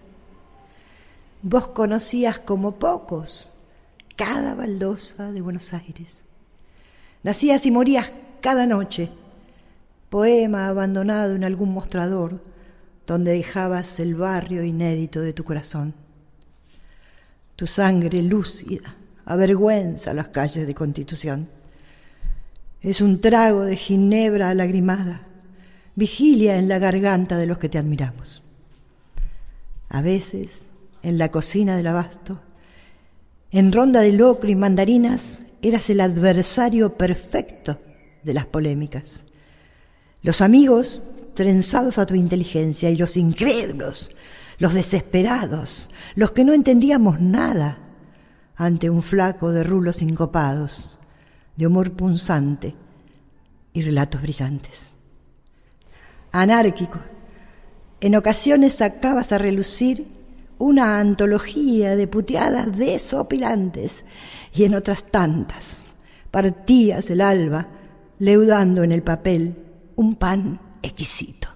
Vos conocías como pocos cada baldosa de Buenos Aires. Nacías y morías cada noche, poema abandonado en algún mostrador donde dejabas el barrio inédito de tu corazón. Tu sangre lúcida avergüenza las calles de Constitución. Es un trago de ginebra lagrimada, vigilia en la garganta de los que te admiramos. A veces, en la cocina del abasto, en ronda de locro y mandarinas, eras el adversario perfecto de las polémicas. Los amigos trenzados a tu inteligencia y los incrédulos, los desesperados, los que no entendíamos nada ante un flaco de rulos sincopados, de humor punzante y relatos brillantes. Anárquico, en ocasiones sacabas a relucir una antología de puteadas desopilantes y en otras tantas partías el alba leudando en el papel un pan exquisito,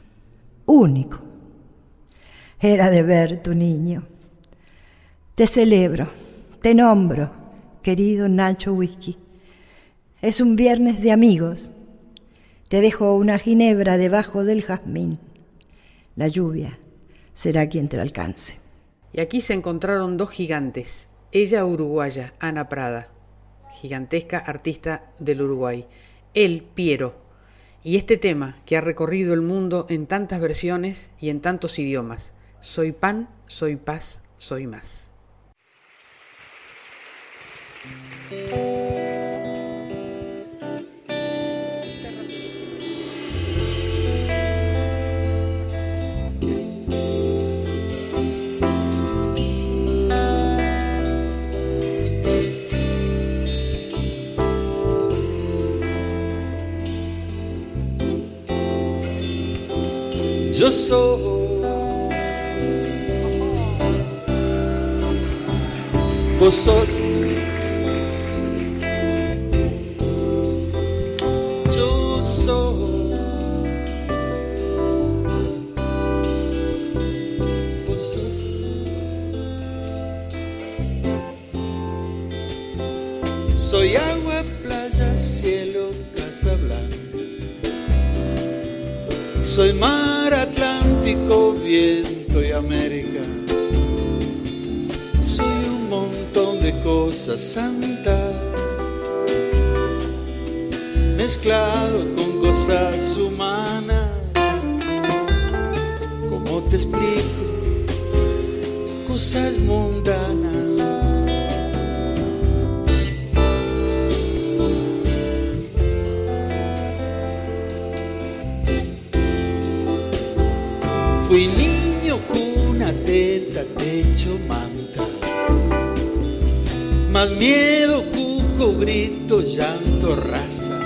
único. Era de ver tu niño. Te celebro, te nombro, querido Nacho Whisky. Es un viernes de amigos. Te dejo una ginebra debajo del jazmín. La lluvia será quien te la alcance. Y aquí se encontraron dos gigantes, ella uruguaya, Ana Prada, gigantesca artista del Uruguay, él Piero, y este tema que ha recorrido el mundo en tantas versiones y en tantos idiomas, Soy pan, soy paz, soy más. Yo soy. Vos yo soy. Vos soy agua, playa, cielo, casa blanca. Soy mar Atlántico, viento y América. Soy un montón de cosas santas, mezclado con cosas humanas. ¿Cómo te explico? Cosas mundanas. Manta. Más miedo, cuco, grito, llanto, raza.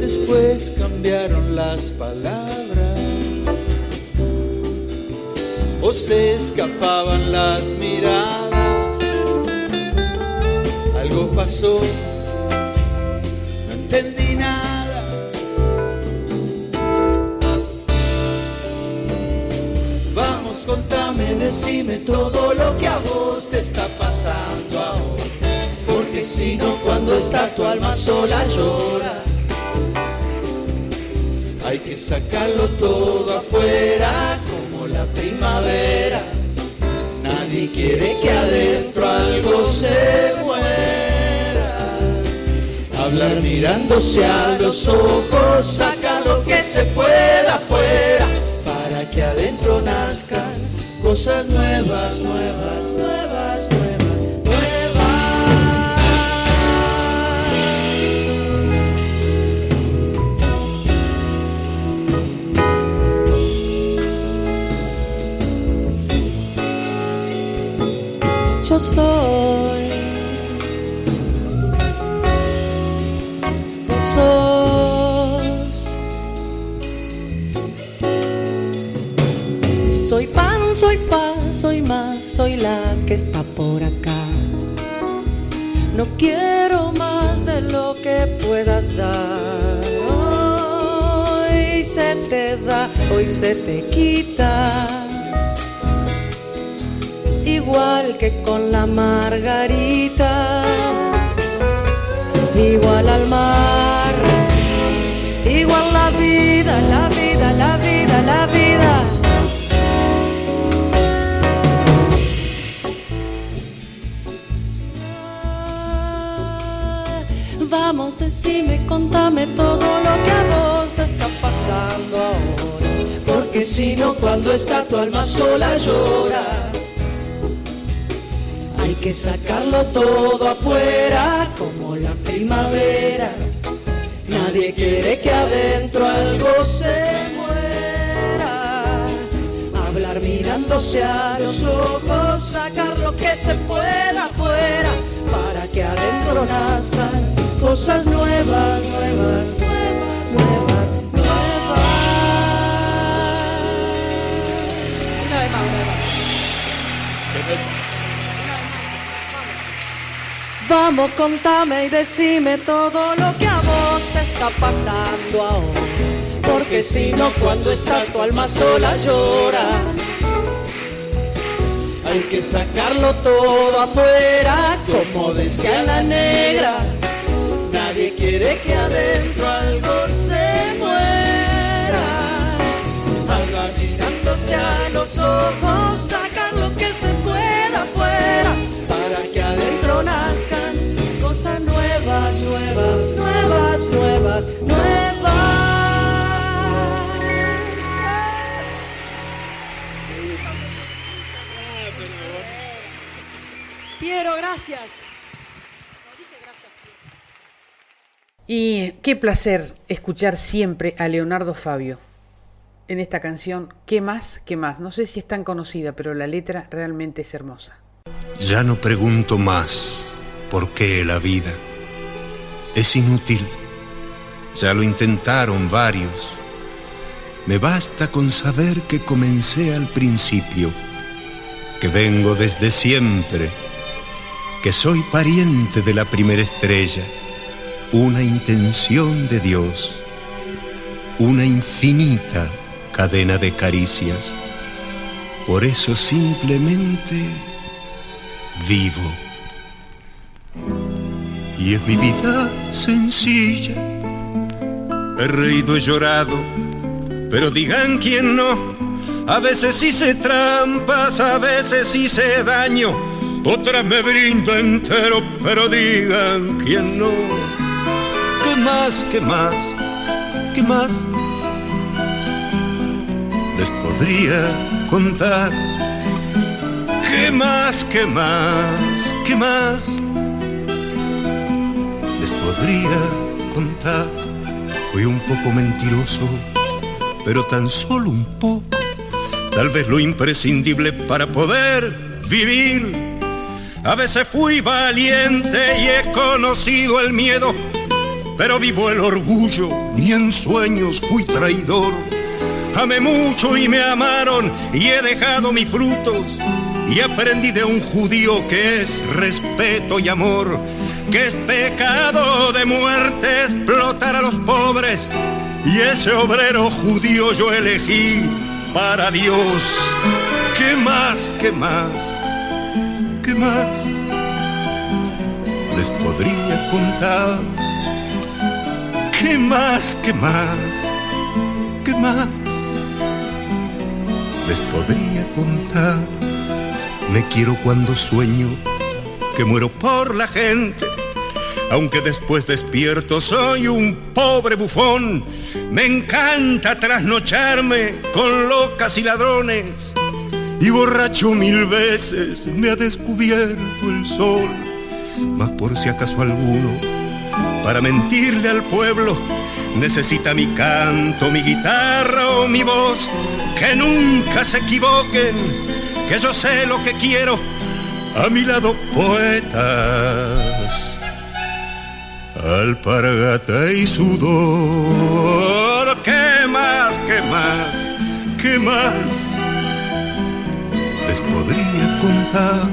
Después cambiaron las palabras. O se escapaban las miradas. Algo pasó, decime todo lo que a vos te está pasando ahora. Porque si no, cuando está tu alma sola llora. Hay que sacarlo todo afuera como primavera. Nadie quiere que adentro algo se muera. Hablar mirándose a los ojos, saca lo que se pueda afuera, para que adentro nazcan cosas nuevas, nuevas, nuevas, nuevas. Yo soy. Soy más, soy la que está por acá. No quiero más de lo que puedas dar. Hoy se te da, hoy se te quita igual que con la margarita, igual al mar, igual la vida, la vida, la vida, la vida. Decime, contame todo lo que a vos te está pasando ahora. Porque si no, cuando está tu alma sola llora. Hay que sacarlo todo afuera como la primavera. Nadie quiere que adentro algo se muera. Hablar mirándose a los ojos, sacar lo que se pueda afuera para que adentro nazcan cosas nuevas, nuevas, nuevas, nuevas, nuevas. Una vez más, una vez más. Vamos, contame y decime todo lo que a vos te está pasando ahora. Porque si no, cuando está tu alma sola llora. Hay que sacarlo todo afuera, como decía la negra. Quiere que adentro algo se muera. Habla mirándose a los ojos, sacar lo que se pueda afuera, para que adentro nazcan cosas nuevas, nuevas, nuevas, nuevas, nuevas. Piero, gracias. Y qué placer escuchar siempre a Leonardo Fabio en esta canción. ¿Qué más? ¿Qué más? No sé si es tan conocida, pero la letra realmente es hermosa. Ya no pregunto más por qué la vida. Es inútil. Ya lo intentaron varios. Me basta con saber que comencé al principio, que vengo desde siempre, que soy pariente de la primera estrella, una intención de Dios, una infinita cadena de caricias. Por eso simplemente vivo. Y es mi vida sencilla. He reído, he llorado, pero digan quién no. A veces hice trampas, a veces hice daño. Otras me brindo entero, pero digan quién no. ¿Qué más, qué más, qué más? Les podría contar. ¿Qué más, qué más, qué más? Les podría contar. Fui un poco mentiroso, pero tan solo un poco. Tal vez lo imprescindible para poder vivir. A veces fui valiente y he conocido el miedo, pero vivo el orgullo, ni en sueños fui traidor. Amé mucho y me amaron y he dejado mis frutos. Y aprendí de un judío que es respeto y amor, que es pecado de muerte explotar a los pobres. Y ese obrero judío yo elegí para Dios. ¿Qué más, qué más, qué más les podría contar? ¿Qué más, qué más, qué más? les podría contar. Me quiero cuando sueño que muero por la gente. Aunque después despierto soy un pobre bufón, me encanta trasnocharme con locas y ladrones. Y borracho mil veces me ha descubierto el sol, mas por si acaso alguno, para mentirle al pueblo, necesita mi canto, mi guitarra o mi voz, que nunca se equivoquen, que yo sé lo que quiero, a mi lado poetas, alpargata y sudor, ¿qué más, qué más, qué más les podría contar?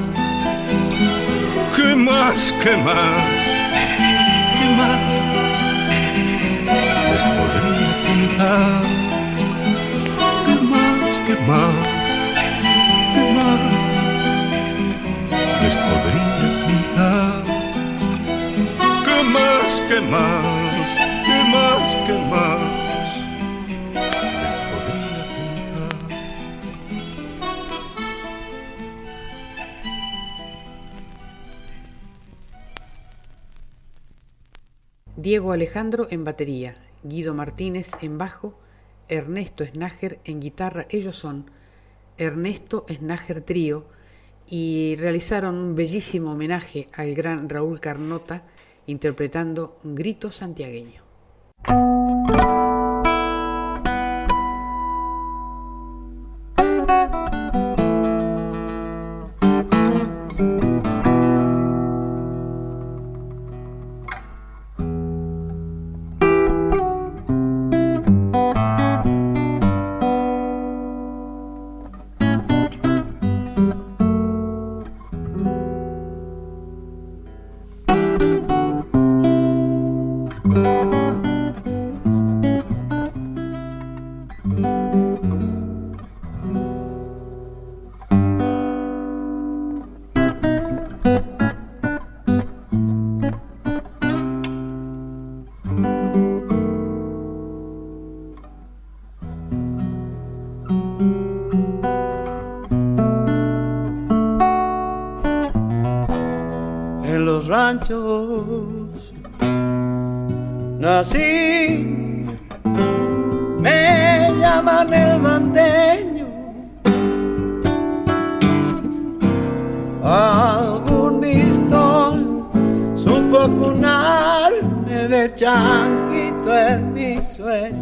¿Qué más, qué más, contar. ¿Qué más, qué más, qué más les podría contar? ¿Qué más, qué más, qué más, qué más les podría contar? Diego Alejandro en batería, Guido Martínez en bajo, Ernesto Snager en guitarra. Ellos son Ernesto Snager Trío y realizaron un bellísimo homenaje al gran Raúl Carnota interpretando Grito Santiagueño. Ranchos. Nací, me llaman el bandeño. Algún mistol supo cunarme de chanquito en mis sueños.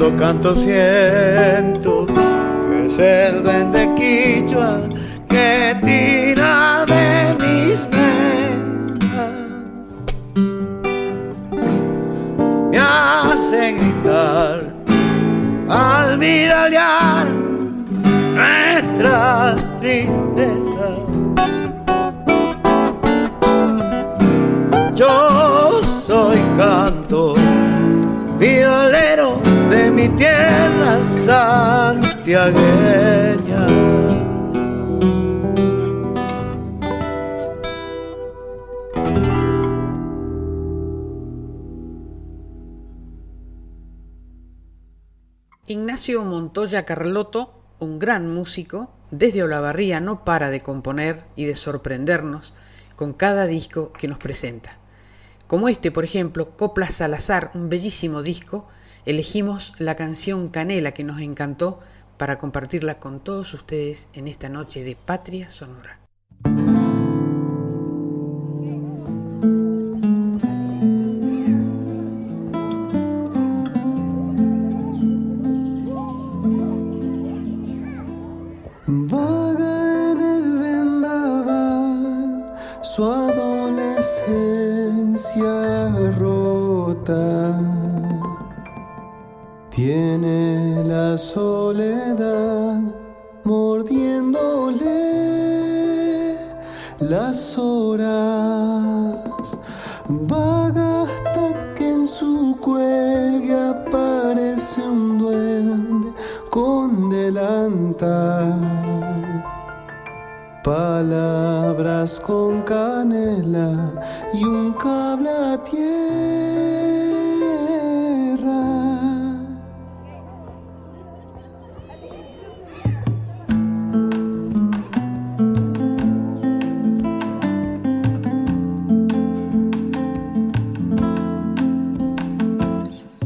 Cuando canto siento que es el duende quichua que Montoya Carlotto, un gran músico, desde Olavarría no para de componer y de sorprendernos con cada disco que nos presenta. Como este, por ejemplo, Copla Salazar, un bellísimo disco, elegimos la canción Canela que nos encantó para compartirla con todos ustedes en esta noche de Patria Sonora. Rota. Tiene la soledad mordiéndole las horas. Vaga hasta que en su cuelga aparece un duende con delantal. Palabras con canela y un cable a tierra.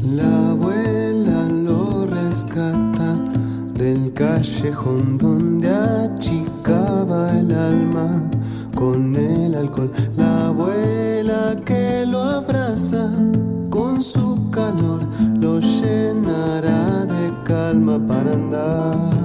La abuela lo rescata del callejón donde el alma con el alcohol. La abuela que lo abraza con su calor lo llenará de calma para andar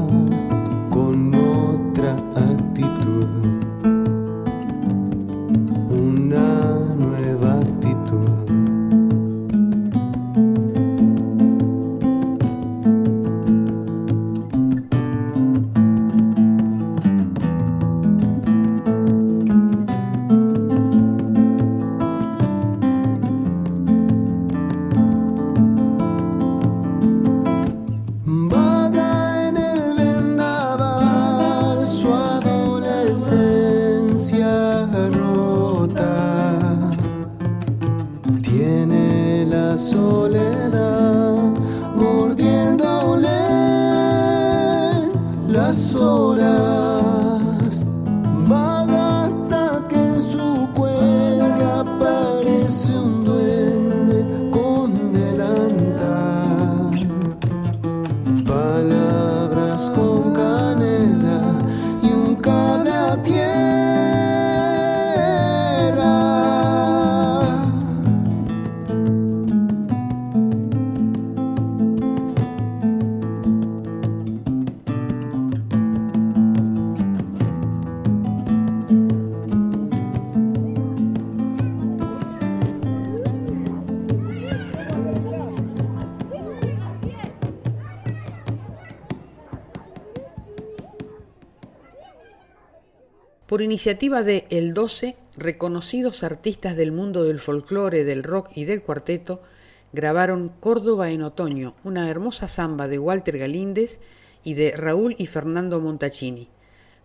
iniciativa de El 12, reconocidos artistas del mundo del folclore, del rock y del cuarteto grabaron Córdoba en otoño, una hermosa samba de Walter Galíndez y de Raúl y Fernando Montaccini.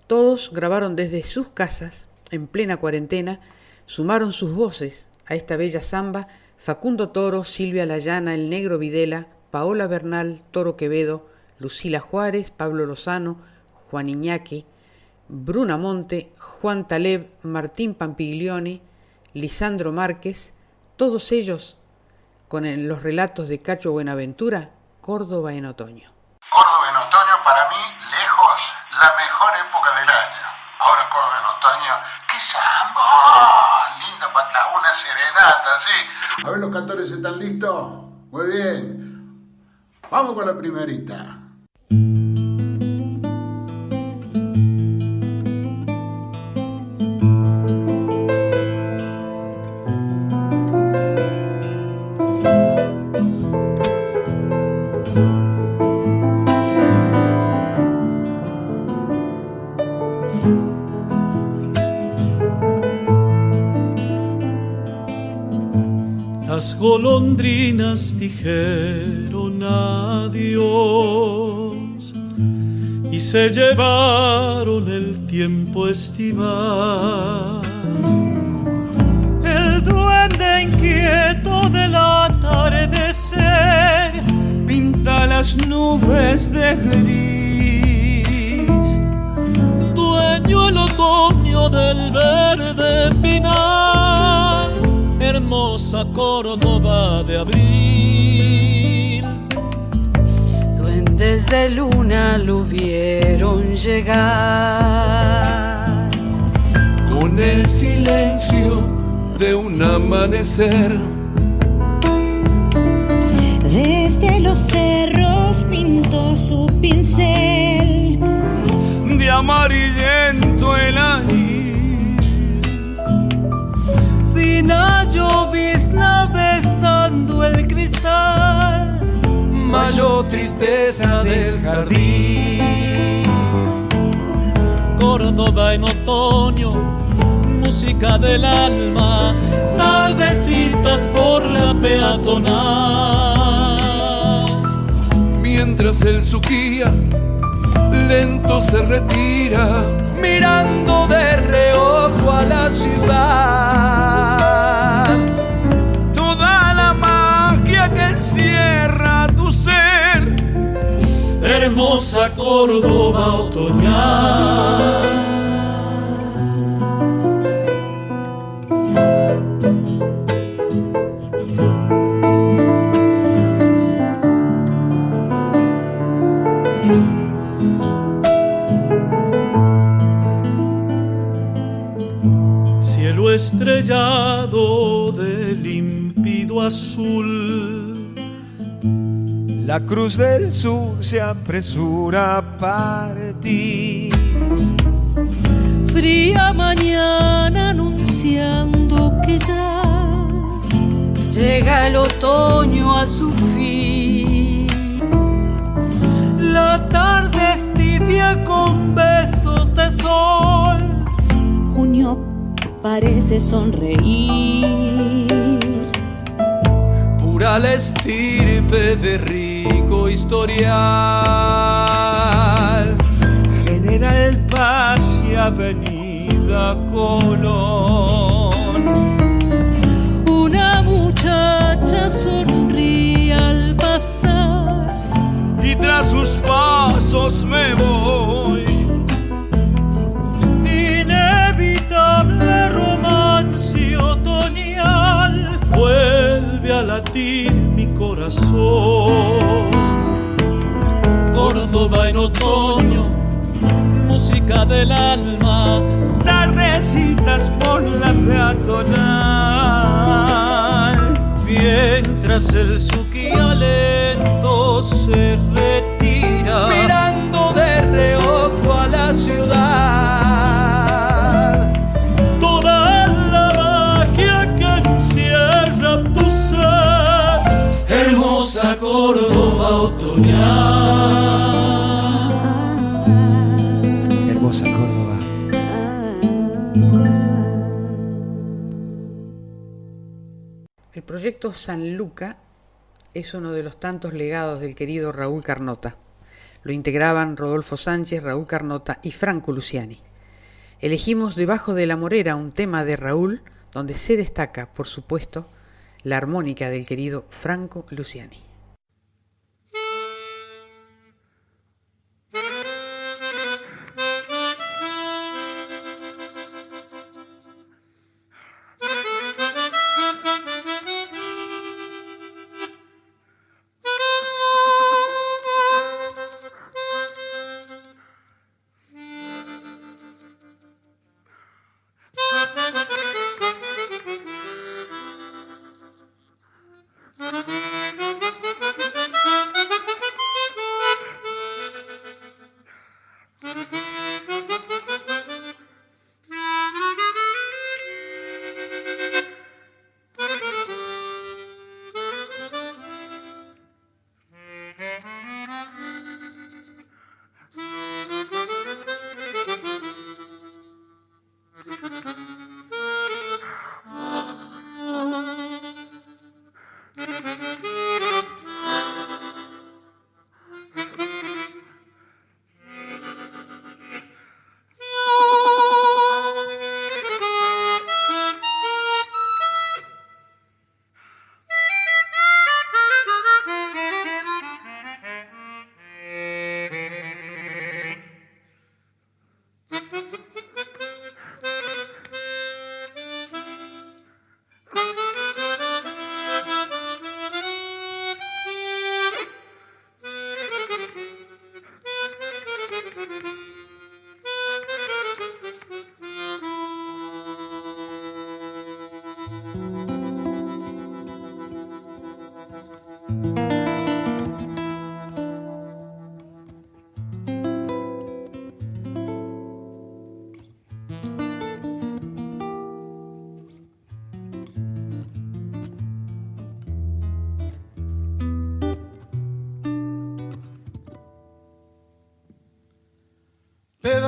Todos grabaron desde sus casas, en plena cuarentena, sumaron sus voces a esta bella samba Facundo Toro, Silvia Layana, El Negro Videla, Paola Bernal, Toro Quevedo, Lucila Juárez, Pablo Lozano, Juan Iñaki, Bruna Monte, Juan Taleb, Martín Pampiglioni, Lisandro Márquez, todos ellos con los relatos de Cacho Buenaventura, Córdoba en otoño. Córdoba en otoño para mí, lejos, la mejor época del año. Ahora Córdoba en otoño, ¡qué samba! Lindo para una serenata, sí. A ver, los cantores están listos. Muy bien. Vamos con la primerita. Golondrinas dijeron adiós y se llevaron el tiempo estival. El duende inquieto del atardecer pinta las nubes de gris. Dueño el otoño del verde hermosa Córdoba de abril. Duendes de luna lo vieron llegar. Con el silencio de un amanecer. Desde los cerros pintó su pincel. De amarillento el aire fina llovizna besando el cristal, mayor tristeza del jardín. Córdoba en otoño, música del alma, tardecitas por la peatonal. Mientras el suquía lento se retira, mirando de reojo a la ciudad. Hermosa Córdoba otoñal. estrellado de límpido azul. La cruz del sur se apresura a partir. Fría mañana anunciando que ya llega el otoño a su fin. La tarde es tibia con besos de sol. Junio parece sonreír. Pura la estirpe de rico historial. General Paz y Avenida Colón. Una muchacha sonríe al pasar. Y tras sus pasos me voy. Corazón. Córdoba en otoño, música del alma, tardecitas por la peatonal. Mientras el suquía lento se retira, mirando de reojo a la ciudad. Hermosa Córdoba. El proyecto San Luca es uno de los tantos legados del querido Raúl Carnota. Lo integraban Rodolfo Sánchez, Raúl Carnota y Franco Luciani. Elegimos Debajo de la Morera un tema de Raúl donde se destaca, por supuesto, la armónica del querido Franco Luciani.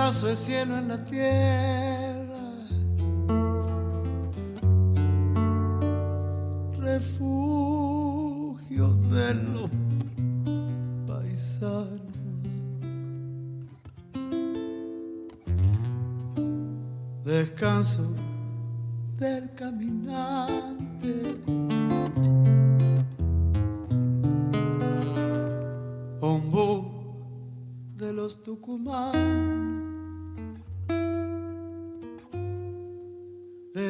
Pedazo de cielo en la tierra,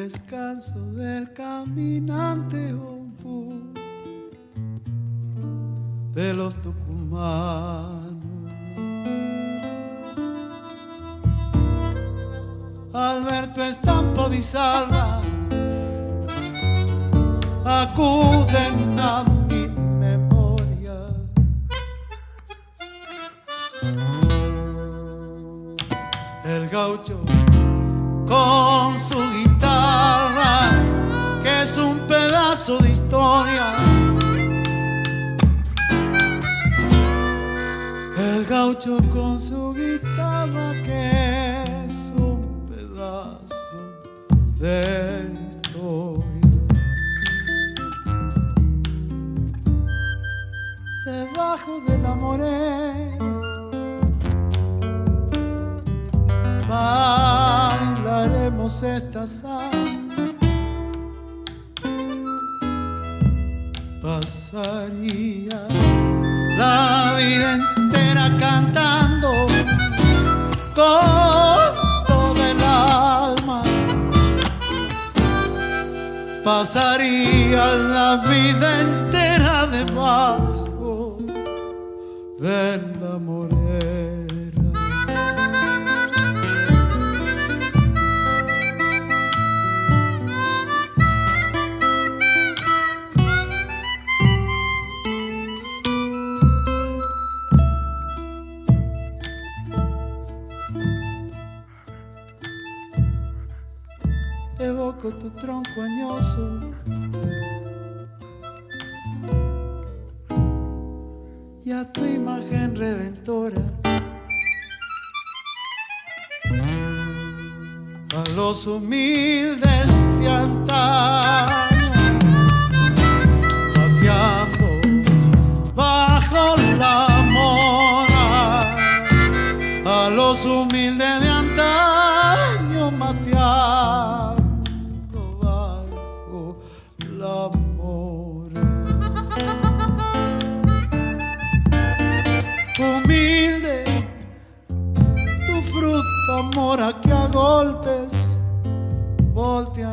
descanso del caminante ombú de los tucumanos.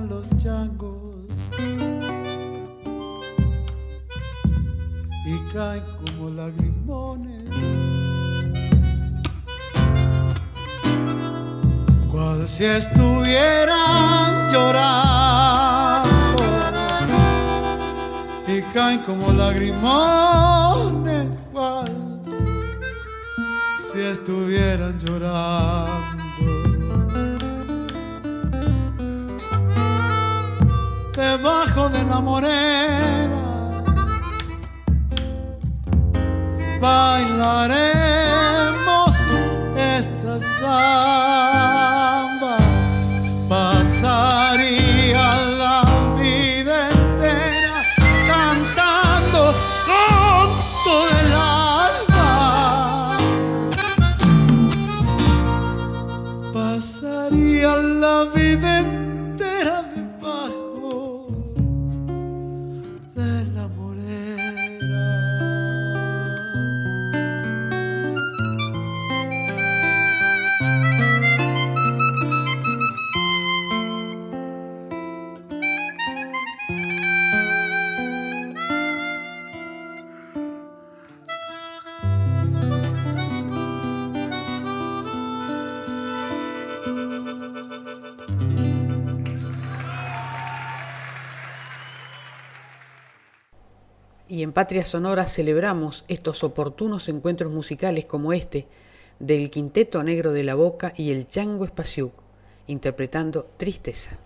Los changos y caen como lagrimones. Cual si estuvieran llorando y caen como lagrimones, cual si estuvieran llorando. Debajo de la morena bailaremos esta samba. Patria Sonora celebramos estos oportunos encuentros musicales como este del Quinteto Negro de la Boca y el Chango Espaciuc, interpretando Tristeza.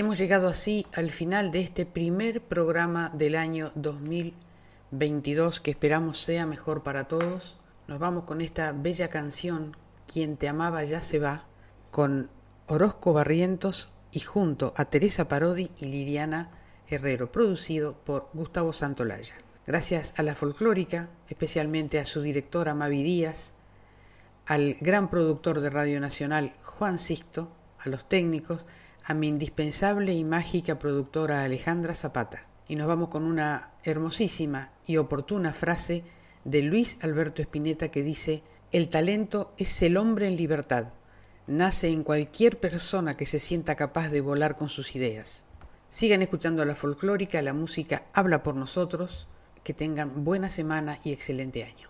Hemos llegado así al final de este primer programa del año 2022 que esperamos sea mejor para todos. Nos vamos con esta bella canción, Quien te amaba ya se va, con Orozco Barrientos y junto a Teresa Parodi y Liliana Herrero, producido por Gustavo Santolaya. Gracias a la folclórica, especialmente a su directora Mavi Díaz, al gran productor de Radio Nacional Juan Sisto, a los técnicos, a mi indispensable y mágica productora Alejandra Zapata. Y nos vamos con una hermosísima y oportuna frase de Luis Alberto Spinetta que dice, el talento es el hombre en libertad, nace en cualquier persona que se sienta capaz de volar con sus ideas. Sigan escuchando la folclórica, la música habla por nosotros, que tengan buena semana y excelente año.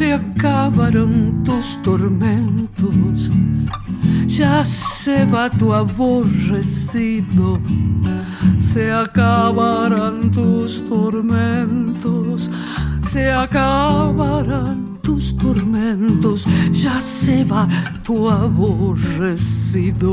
se acabaron tus tormentos, ya se va tu aborrecido, se acabarán tus tormentos, se acabarán tus tormentos, ya se va tu aborrecido.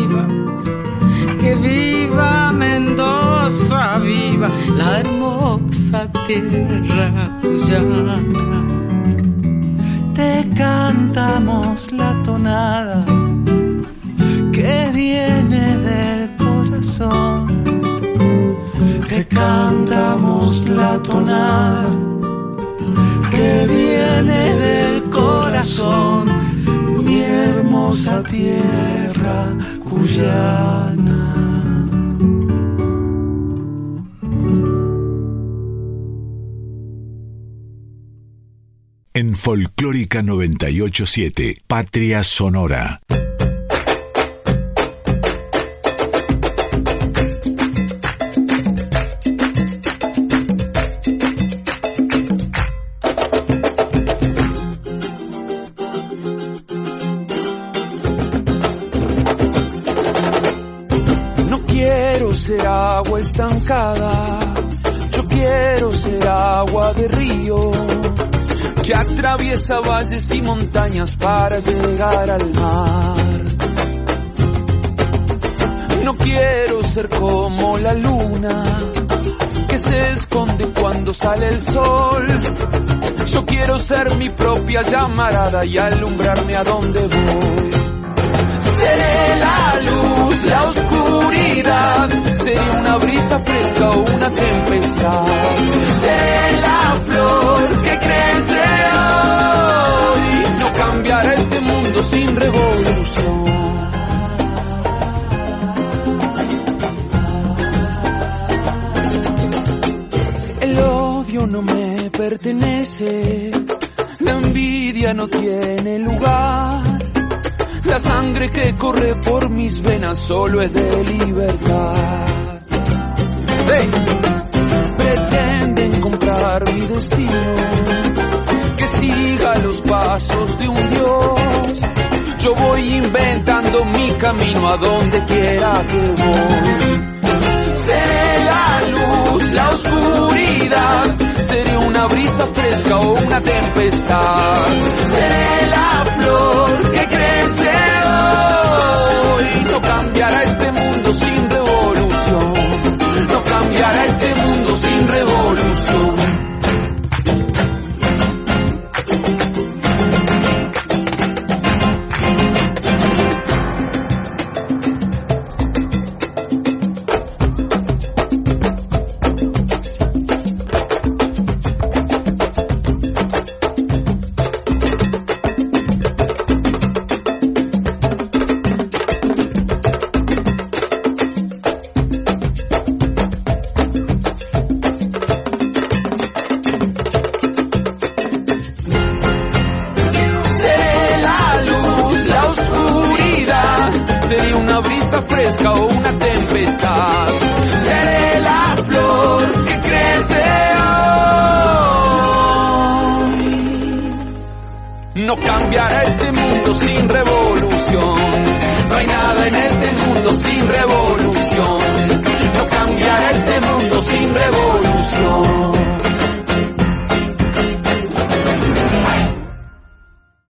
Viva. Que viva Mendoza, viva la hermosa tierra cuyana. Te cantamos la tonada que viene del corazón. Te cantamos la tonada que viene del corazón, mi hermosa tierra En Folclórica 987, Patria Sonora. Atraviesa valles y montañas para llegar al mar. No quiero ser como la luna que se esconde cuando sale el sol. Yo quiero ser mi propia llamarada y alumbrarme a donde voy. Seré la luz, la oscuridad, seré una brisa fresca o una tempestad. Seré la flor que crece sin revolución. El odio no me pertenece, la envidia no tiene lugar. La sangre que corre por mis venas solo es de libertad. Hey, pretenden comprar mi destino, que siga los pasos de un dios. Yo voy inventando mi camino a donde quiera que voy. Seré la luz, la oscuridad, seré una brisa fresca o una tempestad. Seré la flor que crece hoy. No cambiará este mundo sin revolución. No cambiará este mundo sin revolución.